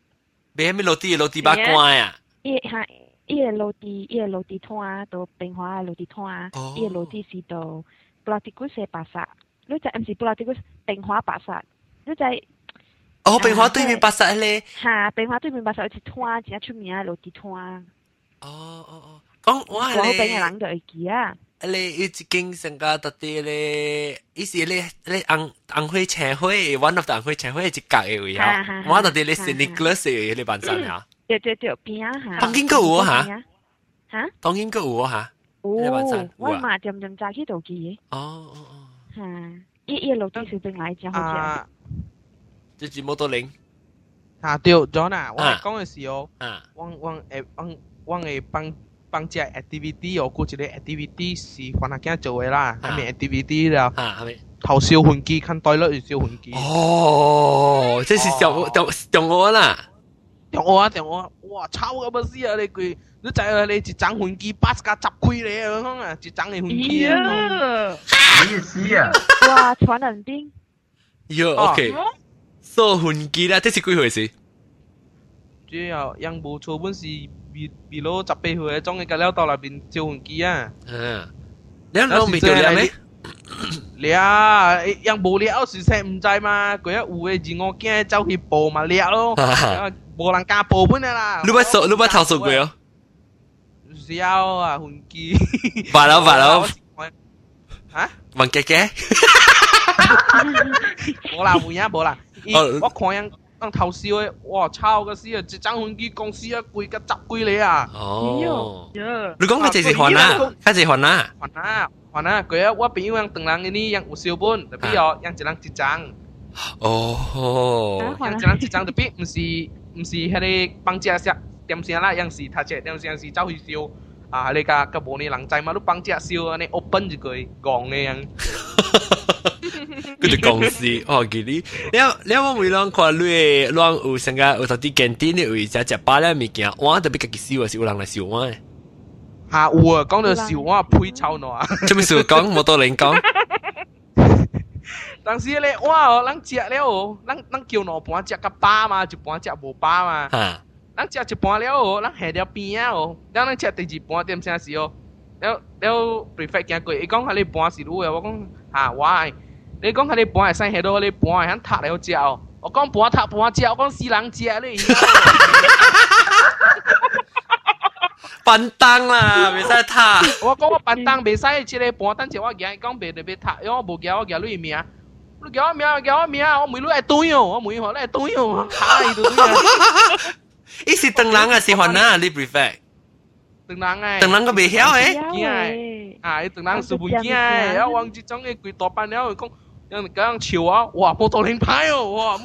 卖咩落地落地把关啊？伊吓。 伊个落地，伊个落地摊到冰花嘅落地摊，伊个落地是到布拉迪古社巴萨，你就唔是布拉迪古冰花巴萨，你就哦，冰花对面巴萨咧。吓，冰花对面巴萨有一摊，真出名嘅落地摊。哦哦哦，讲我系咧。边嘅人就会记啊。你一间成个特啲咧，伊是咧咧红红灰青灰，one of the 红灰青灰一格嘅位啊，我特啲咧是 Nicholas 嘅咧班上吓。 对对对，边啊吓。当然个有吓。吓？当然个有吓。哦，我嘛点点早去到记。哦哦哦。吓，一一路都是边来讲好食。即系摩托铃。啊对，John 啊，我讲嘅时候，啊，我我诶我我诶帮帮只 activity，我估一个 activity 是翻下惊做嘅啦，系咪 activity 啦？啊，系咪？头烧换机，看对率烧换机。哦，这是中中中我啦。 中我啊，中我，哇，炒咁啊死啊！你句，你就系你一张换机八十架十开咧，咁讲啊，一张嘅换机啊。咩事啊？哇，传染病。哟，OK。所换机啦，这是几回事？主要养无错本是比比如十八岁种嘅，了到那边烧换机啊。嗯。你两未掉 咧？了，养无了时势唔知嘛，佢一有嘅自我惊走去报嘛了咯。无人敢报本啦。你捌数，你捌投诉过哦？少啊，换机。白佬白佬。吓？问嘅嘅？冇啦，换啊冇啦。我看人 人头烧嘅，哇抄嘅死啊！一张换机公司啊贵个十几嚟啊。哦。你讲嘅就是还啊？佢是还啊？还啊还啊！佢啊，我朋友人等人呢样有烧本，特别哦，样一人一张。哦。样一人一张特别，唔是唔是迄个帮只食点先啦，样是他只点先是走去烧。啊！你个个无你人知嘛？你帮只烧安尼 open 一句讲嘅样。 佢就講事，哦，記你，你你我每啷看你啷有成個有到啲 canteen 有一隻食飽咧物件，碗特別家己燒啊，是有人來燒碗嘅。嚇有啊，講到燒碗配炒喏啊。做咩事講？冇多人講。當時咧碗哦，咱食了哦，咱咱叫兩盤食個飽嘛，一盤食無飽嘛。嚇。咱食一半了哦，咱下了边啊哦，咱咱食第二半点啥事哦？了了 prefect 行過，伊講下你半是愈嘅，我講嚇我。你讲下你半系生下到你半系响塔嚟食哦，我讲半塔半食，我讲四人食你。笨蛋啦，未使塔。我讲我笨蛋未使，即个半等阵我惊讲别特别塔，因为我无惊我惊你名。你叫我名，叫我名，我每路系对哦，我每号咧系对哦，吓你都对。伊是邓人啊，是还啊，你 prefect。邓人诶。邓人个未晓诶。惊啊！邓人是唔惊诶，有王志忠嘅几大班了，讲。 人咁样潮啊！哇，摩托轮牌哦，哇！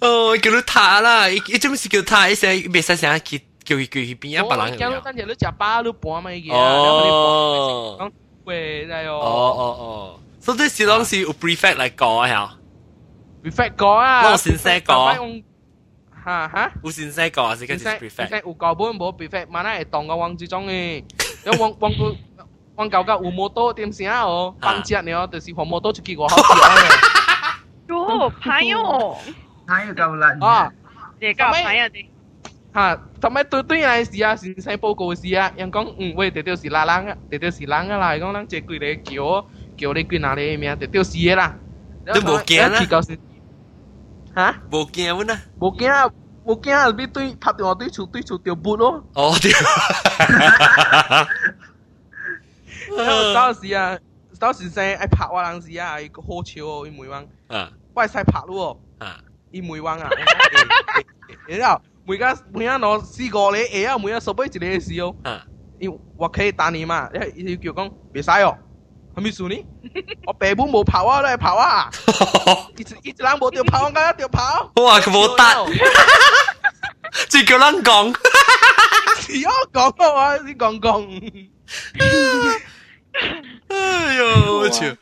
哦，叫你塔啦，伊伊做咩是叫塔？伊成未使成叫叫佢叫佢边一白人嘅。叫等阵你食饱你半咪嘅。哦。讲喂，系哦。哦哦哦，所以啲是当时有 prefect 嚟讲啊，prefect 讲啊。我先生讲。吓吓。有先生讲是跟住 prefect。有教本冇 prefect，万系当个王之中嘅，有王王个。 我旧架有摩托点先啊？哦，放只呢，就是黄摩托出去我好食嘅。哟，牌哦！ 睇要够啦。哦，你教牌啊你。吓，同埋对对嚟时啊，先使报告时啊，人讲嗯，喂，条条是拉人啊，条条是人啊啦，讲咱这几个叫叫你几哪里名，条条是嘅啦。你冇惊啦？吓？冇惊喎呐？冇惊啊！冇惊啊！你对拍电话对厝对厝掉拨咯。哦，对。 當時啊，到时先爱拍我人时啊，係個好笑哦，伊梅灣。啊。我係使拍咯。啊。伊梅灣啊。然后。每家每家攞試過你誒啊，每家手背一個事哦。啊。因我可以打你嘛，你你叫講別使哦，係咪输呢？我爸母冇跑啊，都係跑啊。一一一人冇掉跑，我一條跑。哇，佢冇得，只叫人講。是我講嘅話，你講講。哎呦，我笑。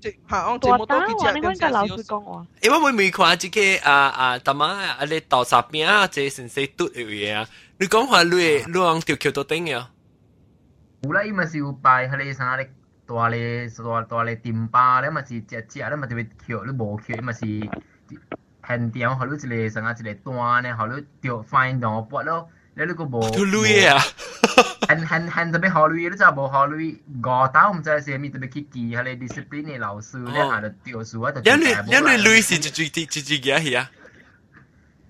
即系我大单话你揾个老师讲话。因为我未看即个啊啊，大妈啊，你豆沙饼啊，即先生嘟嘅嘢啊。你讲话你你往条桥度顶嘅。有啦，伊嘛是有拜迄个啥咧，大咧大大咧店吧，你嘛是只只，你嘛特别桥，你无桥，伊嘛是现场，互你一个啥一个单咧，互你着 find 到拨咯。你呢个无。都累啊！ 很很很特别考虑，你知无考虑五刀唔知是咪特别去记下你 discipline 嘅老师，你下就掉数啊，就因为因为累是最最最最嘅系啊。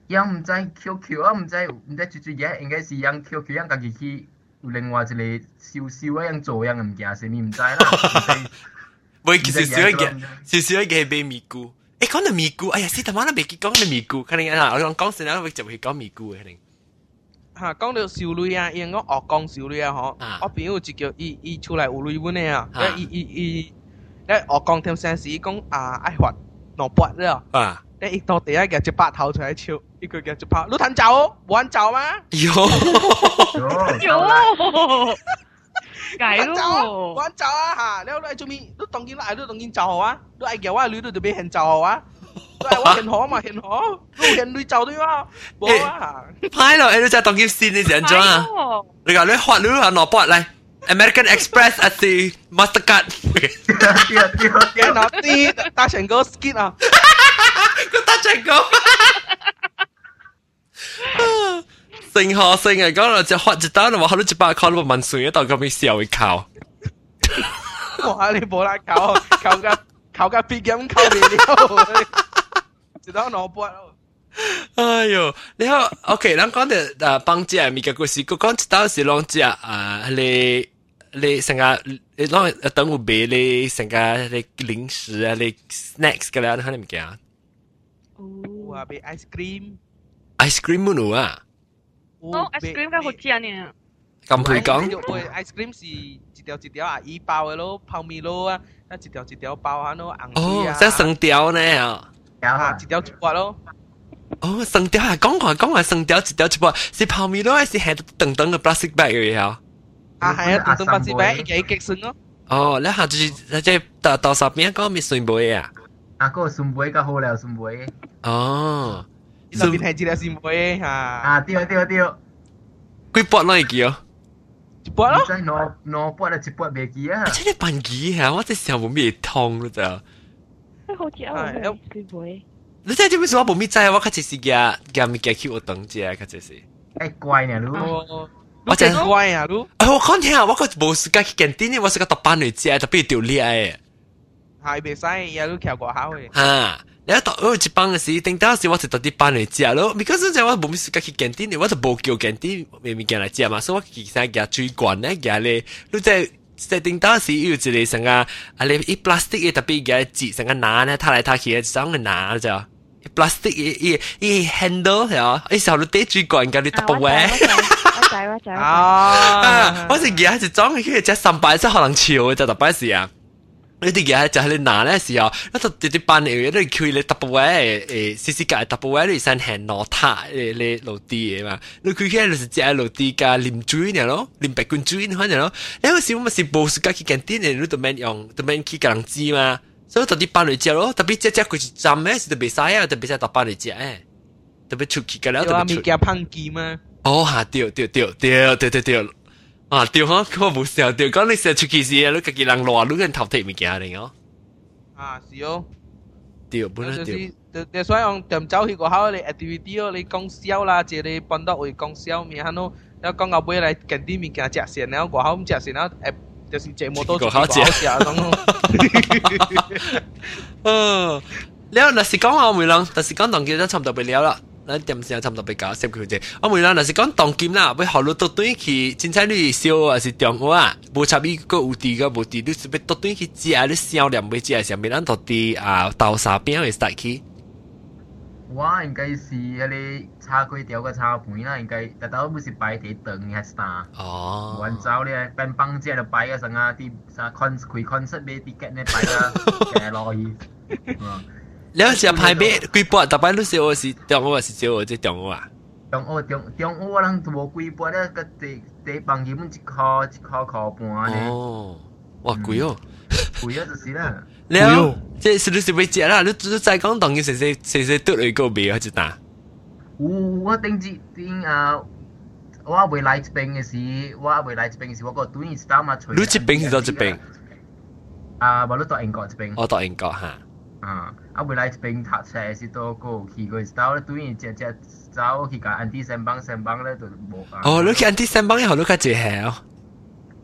又唔知 QQ 啊，唔知唔知最最嘅应该是让 QQ 让家己去有另外一个小小嘅样做样嘅物件，是你唔知啦。喂，其实少一嘅，少少一嘅系俾咪咕。诶，讲到咪咕，哎呀，死他妈都未记讲到咪咕，可能啊，我讲讲成日会就会讲咪咕嘅，可能。 嚇講到少女啊，因我學講少女啊，嗬，我朋友就叫伊伊出來有女本嘅啊，伊伊伊，咧學講聽聲時講啊愛發腦拔了，啊，咧伊到第一嘅一百頭出來笑，一個叫一百，你彈走，冇人走嗎？有，有，解咯，冇人走啊嚇，你你做咩？你當然來，你當然走啊，你愛叫我女都特別肯走啊。我现可嘛，现可，都现女就对嘛，冇啊。派咯，你就当叫线你成咗啊？你讲你学你话攞笔嚟，American Express 啊是 Mastercard。嘅嗱啲大成哥 skin 啊，个大成哥。成何成啊？讲到只学一单，我学到一百块，我问谁一道咁样笑会靠。哇！你冇啦，靠靠个靠个别咁靠唔了。 直到脑波咯。哎呦，你好，OK，咱讲的啊，帮姐咪个故事，佢讲一道是啷只啊，你你成个你啷等我买你成个你零食啊，你 snacks 嘅啦，你睇你唔见啊？哦，啊，买 ice cream，ice cream 乜嘢啊？哦，ice cream 嘅好正呢。咁佢讲，ice cream 是一条一条啊，一包嘅咯，泡米咯啊，一条一条包下咯，硬水啊。哦，即成条呢啊？ 啊，一条一百咯。哦，生条系讲话讲话生条一条一百，是泡面咯，还是系等等嘅 plastic bag 嘅嘢啊？啊，系啊，等等 plastic bag 一几几顺咯。哦，你下就是即系到到十边讲咪顺杯啊？啊，嗰个顺杯较好了，顺杯。哦，顺边系一条顺杯吓。啊，对对对。几拨攞嚟记哦？一拨咯。真攞攞拨啊，一拨未记啊。真系扮记吓，我真系冇咩痛咯就。 好似我佢会。你知点解我冇咩知啊？我确实是嘅嘅咪嘅 Q 我等住啊，确实是。诶乖呢，你。我真乖啊，你。诶，我讲听啊，我个冇时间去见店，我是个读班嚟啫，特别掉裂诶。系袂使，也都翘过口嘅。吓！你一读我一班嘅时，定当时我就读啲班嚟食咯。because 就我冇咩时间去见店，我就冇叫见店咪咪见嚟食嘛，所以我其实嘅最惯咧嘅咧，你即系。 设定当时有一个成个啊，你一 plastic 嘅特别嘅纸成个拿咧，타嚟타去嘅装嘅拿就，plastic 嘅嘅嘅 handle 系啊，一时候你跌最惯嘅你特别位。我知我知。啊！我是而家就装佢只三百，即可能潮嘅就特别时啊。 你啲嘢就系你拿咧时候，一就直接班嚟嘅，都叫你 double 位诶，试试架 double 位你先行攞塔你你落地嘅嘛，你佢喺度是只落地架淋水呢咯，淋白罐水可能咯，因为时我咪是冇时间去见店嘅，你都免用，都免去garan知嘛，所以特啲班嚟食咯，特别只只佢是站咧，是特别嘥啊，特别只搭班嚟食诶，特别出去嘅啦，特别出。有啊，咪叫烹记嘛。哦，吓，对对对对对对对。 啊对嗬，咁我冇想到，講你成日出去時，你自己人攞，你跟頭睇物件嚟哦。啊，是哦。對，本來對。就所以用點走去個口，你 activity 哦，你講銷啦，即係你幫到會講銷面，係咯，然後講到尾嚟近啲物件食先，然後個口唔食先，然後誒就是節目都個口食啊，咁咯。嗯，然後那是講話唔同，但是講同其他差唔多不了啦。咱点时差唔多被搞摄佢啫。我梅郎嗱是讲当剑啦，要学到倒转去，凊彩你烧还是中午啊？无插伊个有啲个无啲，你是要倒转去食，你烧凉要食，上面咱到啲啊豆沙边会使去。我应该是迄个炒粿条个炒盘啦，应该但系我唔是摆地凳嘅啥。哦。玩走咧，变帮只就摆个啥啊啲啥 con 开 concert 买 ticket 咧摆啊，嘅落去。 两下排面贵波，大班都是我是中午还，是中午即中午啊。中午中中午人都无贵波咧，个地地房基本一块一块块半咧。哦，哇贵哦，贵啊就是啦。了，这是你是未接啦？你只是在讲等于谁谁谁谁得了一个病还是打？我我顶只顶啊！我未来这边嘅时，我未来这边嘅时，我个短衣衫嘛，除。你这边是到这边？啊，我都到英国这边。我到英国哈。啊，啊未来一边读册是到个去个刀咧，短一只只走去个安迪三帮三帮咧就冇啊。哦，你去安迪三帮以后，你较济系哦。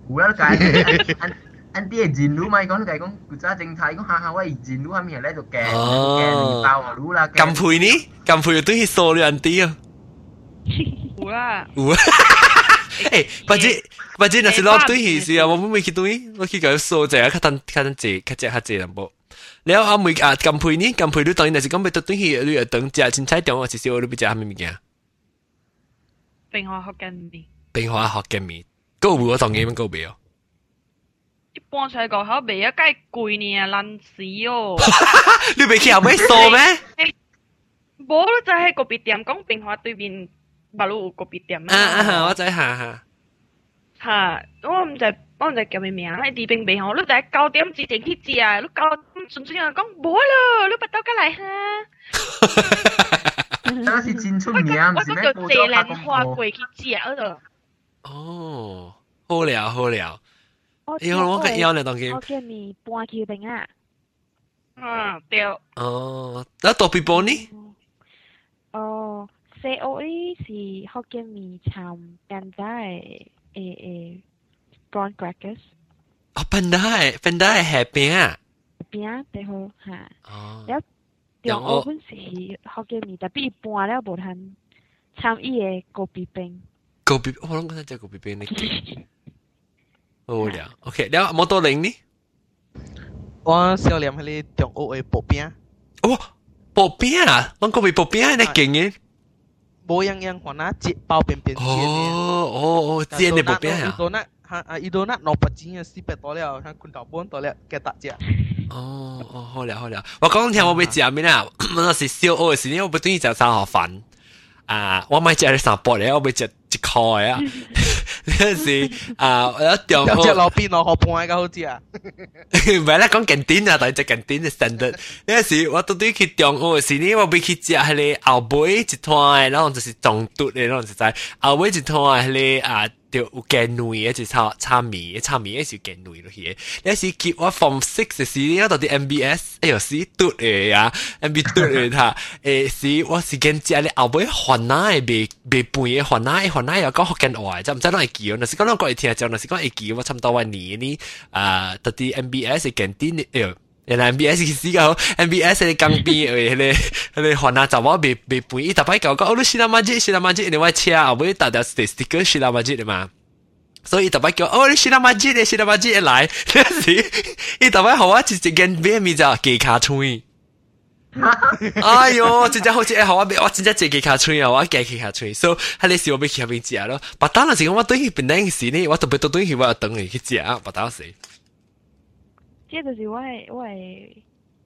有啦，解安安迪系前路咪讲，你讲古早正太讲下下喂前路下面咧就镜镜包啊路啦。咁配呢？咁配对去数你安迪啊？有啦。有啊。诶，或者或者若是攞对去时啊，我冇去对，我去个数就系较等较等济，较济较济淡薄。 然後阿妹啊，咁配呢？咁配你當然係講俾到等佢，你又等食青菜點，我食少你俾食下咩物件？平華學嘅麵，平華學嘅麵，夠唔夠當嘢？夠唔夠？一般出嚟講好未啊，梗係貴呢，爛死哦！你未去後尾數咩？冇，就係個別店講平華對面馬路個別店啊！啊啊，我知下下。吓，我唔知。我就叫咩名？喺地冰冰吼，你第九点之前去食啊！你九纯粹啊讲冇咯，你不到过嚟哈。那是真出名，我我叫谢兰花贵去食嗰度。哦，好了好了。哎呦，我个腰呢当佢。我叫你搬去边啊？嗯，对。哦，那多比波呢？哦，四我呢是福建面炒 蛋仔诶诶。prawn crackers。哦，panda 系 panda 系虾饼啊。饼最好吓。哦。了，中午本是福建面，特别一般了无通参伊嘅高比饼。高比，我谂嗰阵只高比饼呢。好了，OK，了摩多零呢？我少念迄个中午嘅薄饼。哦，薄饼啊！我高比薄饼系你劲嘅。 冇样样可能煎包边边煎嘅。哦哦哦，煎嘅薄饼啊！ha à ido na no pa chính si pe to le ha kun tao bon to le ke ta chia 哦哦好了好了，我讲听我未食咩啦，我是小学嘅时，我不中意食三盒饭啊，我买食你三包咧，我未食一箍嘅啊，呢 是啊，我一中午食路邊落河半個好食啊，唔係啦，講近点啊，但係只近點嘅 standard，呢時我到底去中午嘅時呢，我未去食係個後尾一團，然後就是中毒嘅，然後就在后背一團係個啊。就有鸡卵一直炒炒米，炒米一时鸡卵落去。有时结我 form six 嘅时，我到啲 MBS，哎呦死嘟嘅呀，MB 嘟嘅他，诶是我时间食咧后尾换奶未未半嘅换奶，换奶又讲福建话，就唔知啷会记，那是讲啷个会听就，那是讲会记，我差唔多一年呢，啊，到啲 MBS 嘅经典，哎呦。 原来 MBS 嘅时候，MBS 嘅江边诶，迄个迄个换啊，就我未未半，伊逐摆讲讲，哦，你是啦嘛啫，是啦嘛啫，你话车后尾大条 sticker 是啦嘛啫嘛，所以逐摆讲，哦，你是啦嘛啫，你是啦嘛啫来，嗰时伊逐摆互我一一件咩物就鸡卡吹。哎呦，真正好似好我我真正自己卡吹啊，我自己卡吹，所以喺你时我俾佢入边食咯。白单嗰时我对佢本来时呢，我特别对佢我等佢去食啊，白单时。 即就是我嘅我嘅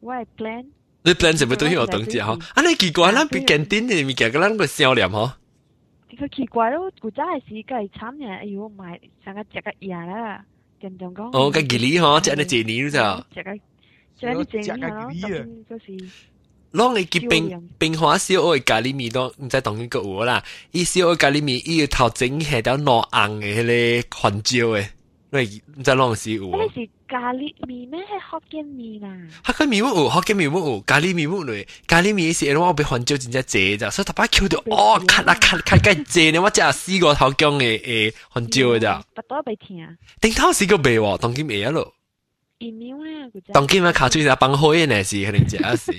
我嘅 plan。你 plan 就要对佢等食嗬？啊，你奇怪啦，比近点嘅物件个咱个销量嗬？佢奇怪咯，古早嘅时个系惨嘅，哎呦买成个食个嘢啦，点点讲？哦，个吉利嗬，食你几年咋？食个食你几年咯，就是。拢会记冰冰花烧我嘅咖喱面都唔知当然个有啦，伊烧我咖喱面伊要头整下条糯红嘅迄个番椒嘅。 你唔知浪是有。你是咖喱麵咩？係福建麵啊？客家麵冇，福建麵冇，咖喱麵冇嚟。咖喱麵是因為我俾杭州真正濟咋，所以特別 Q 到哦，咳啦咳咳嘅濟，你我真係試過頭姜嘅誒杭州嘅咋。不多俾聽啊！頂頭試過未喎，當今未一路。疫苗咧，當今咪卡住就崩開嘅呢事，肯定就係事。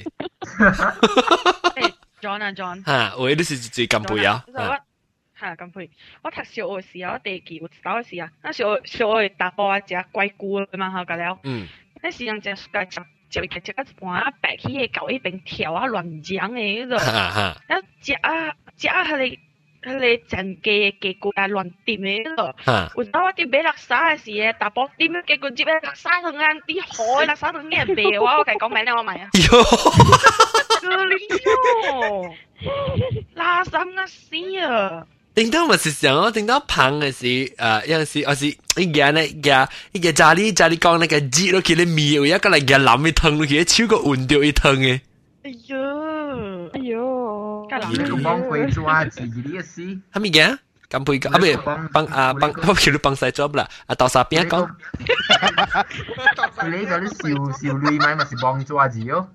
John 啊 John，嚇，我呢啲是最近輩啊。系咁配。我读小学时候，我第几我知道时啊，那小小学大波啊，食乖菇嘛好个了。嗯。那时阵食个食就食食个盘白起嘅搞一边跳啊乱讲嘅嗰种。哈哈。啊食啊食啊，佢哋佢哋整嘅嘅菇啊乱点嘅嗰种。哈。有时我啲俾垃圾嘅时，大波点嘅菇接垃圾同啱啲海垃圾同嘅白，我我计讲名咧，我问啊。哟。个哩哟，垃圾啊死啊！ 顶到咪是想我顶到胖嘅时，诶有阵时我是一日呢日一日家里家里讲那个鸡落去咧面，有一个嚟日淋一汤落去，超过换掉一汤嘅。哎呦，哎呦，你个帮佢抓自己嘅事。系咪嘅？咁配个啊唔帮啊帮，我叫你帮晒 job 啦，啊到啥边讲？你嗰啲小小女咪咪是帮抓字哦。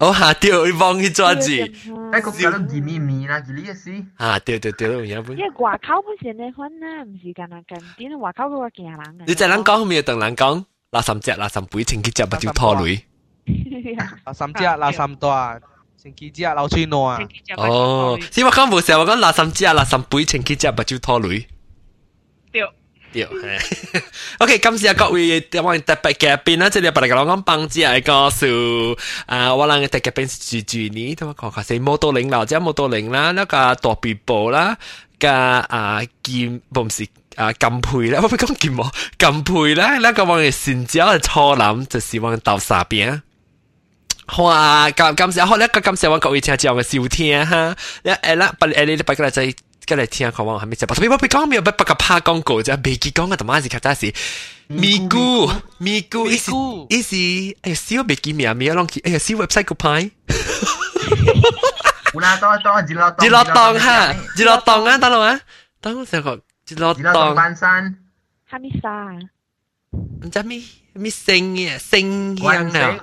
哦吓，掉去帮佢抓住。诶，个叫都见面面啦，见呢一时。啊，掉掉掉，有本。因为外口本身咧，可能唔是咁啊，近啲外口嗰个惊人嘅。你就人讲咪同人讲，垃圾只垃圾杯，清洁只不就拖累。垃圾只垃圾袋，清洁只流水糯啊。哦，先我讲冇时候我讲垃圾只垃圾杯，清洁只不就拖累。对。 OK，今次啊各位我特別嘅賓啦，即係把大家講講幫子嚟個數，啊，我諗特別賓是住住呢，同我講下先，摩多零啦，即係摩多零啦，那個大鼻部啦，個啊劍，唔是啊金配啦，我唔講劍喎，金配啦，那個我哋先椒嘅初諗就是往豆沙邊。哇！感感謝好，呢個感謝我各位聽眾嘅笑聽哈，誒誒啦，不誒你你不過嚟跟嚟听讲话系咪就？特别我别讲，冇不不个拍广告啫，未记讲嘅，同埋是其他事。咪咕咪咕，意思意思，哎呀，少未记名，未有啷记，哎呀，少 website 个牌。有啦，多多日落日落档哈，日落档啊，等我啊，等我成个日落档。半山。哈密沙。唔知咩咩声嘅声香啊。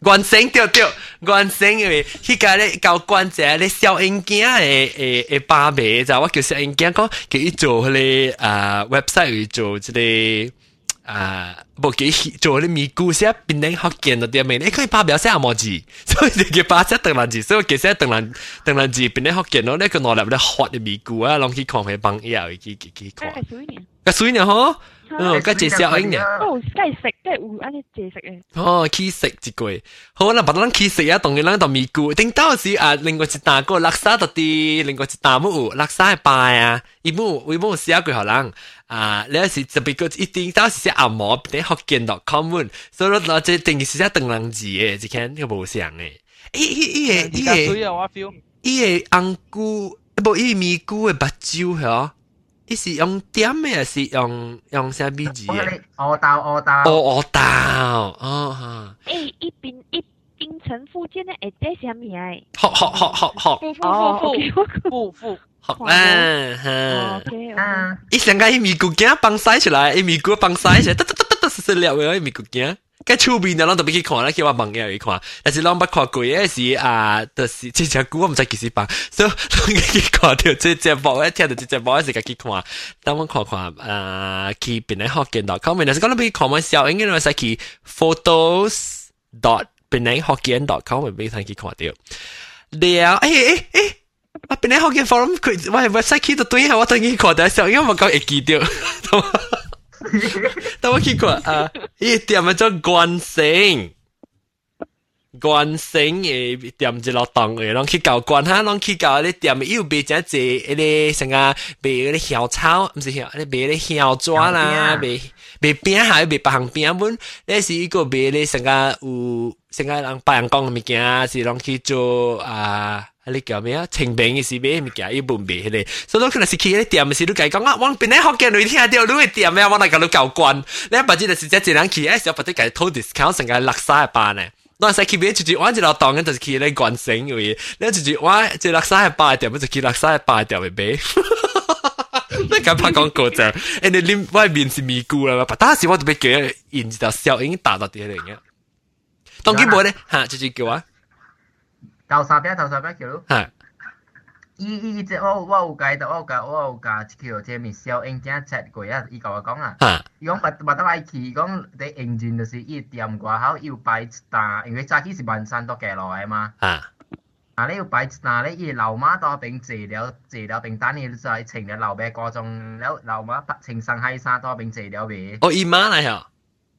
关城对对，关城因为迄个咧教关者咧小硬件诶诶诶把妹，就我叫小硬件讲，叫伊做迄个啊 website 去做即个啊，无叫做迄咪故写变靓学见到啲咩？你可以把表写阿毛字，所以就叫把写邓兰字，所以其实邓兰邓兰字变靓学见到呢个攞嚟咧学啲咪故啊，拢去看佢帮伊啊，去去去看。个水呢？嗬？ 嗯，个介绍应嘅。哦，梗系食，梗系会安尼借食嘅。哦，去食一句，好啦，把咱去食啊，当然咱到咪咕，顶到时啊，另外一大个垃圾到啲，另外一大冇有垃圾拜啊，伊冇伊冇写句可能啊，你是特别个一定到时写阿毛，你学见到 common，所以我即定是写邓人字嘅，只看呢个冇相嘅。伊伊伊个伊个伊个红菇，不伊咪菇嘅白椒系 伊是用点嘅，还是用用啥米字嘅？鹅豆鹅豆。哦，鹅豆，哦吓。诶，一边一冰城附近嘅系啲啥物啊？学学学学学。哦，富富。学啦吓。啊。伊上个伊咪骨镜放晒出来，伊咪骨放晒出来，得得得得得，是了嘅伊咪骨镜。 cái出面咱都别去看啦，叫我问嘅去看，但是咱捌看过嘅是啊，就是即只股我唔知几时放，所以咱去看到即只幕，一听到即只幕时间去看，等我看看啊，去边嚟学见到，comment 但是讲到别看我小，应该系去 photos dot 边嚟学见 dot com 咪俾佢去看到。了，诶诶诶，我边嚟学见 forum 佢，我系 website 去到对下，我等佢看到小，因为我讲会记到。 但我去过啊，伊店叫做关城，关城嘅店一路档嘅，拢去搞关下，拢去搞啲店又卖只只嗰啲成个卖嗰啲香草，唔是香，你卖啲香抓啦，卖卖饼下，卖白行饼本，你是一个卖啲成个有成个人白人讲嘅物件，是拢去做啊。 你叫咩啊？清明嘅时买物件，伊本卖迄个，所以我可能是去迄店嘅时，你计讲啊，往边咧学嘅你听到你嘅店咩？我嚟甲你教惯，你不知就是只一人去，诶，小不得计偷 discount 成个六三一八呢。我使去买就就我一路当嘅就是去咧关城嘅，你就就我即六三一八嘅店，就去六三一八嘅店嚟买。你 咁拍广告就，诶你脸外面是咪咕啦，但当时我特别叫现就效应达到啲嚟嘅。当佢冇咧，吓就系叫啊， 头三边头三边桥。伊伊伊只我我有家的，我有我有家，只叫只咪小 engine 过啊，伊甲我讲啊，伊讲不不得买起，伊讲的 engine 就是伊点挂好要摆打，因为早起是万山都过来嘛。啊，你要摆打咧，伊老妈都并坐了坐了并等你，就系请了老爸过钟，了老妈请上海山多饼坐了未？哦，伊妈来呀、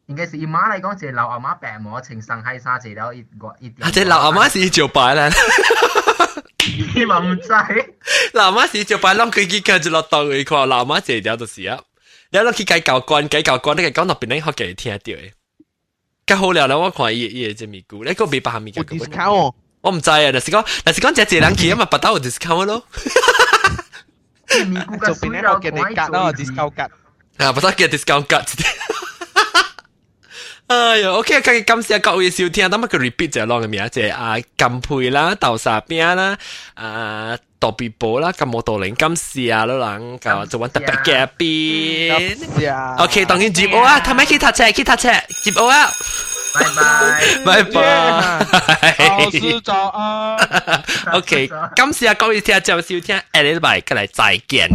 应该是姨妈嚟讲，就流阿妈病冇情生系沙治疗一个一点。啊！即流阿妈是做摆啦。你嘛唔知？流阿妈是做摆，啷佢几个就落到佢话流阿妈治疗就是啊。你攞去计教官，计教官，你讲到边你学嘅听得到嘅。咁好了啦，我看伊伊只咪咕，你个未把咪嘅。discount 我唔知啊，但是讲，但是讲只只人去啊嘛，不到有 discount 咯。做边咧？我嘅你格咯，discount 格。啊，不得嘅 discount 格。 哎呀，OK，今日感谢各位收听，咁啊佢 repeat 就攞嘅名，即系啊金配啦、豆沙饼啦、啊豆皮波啦、金毛豆灵金丝啊，老人个做揾特别嘅边。OK，当然接我啊，睇咩去搭车，去搭车，接我啊。拜拜，拜拜，老师早安。OK，感谢各位听众收听，下礼拜过来再见。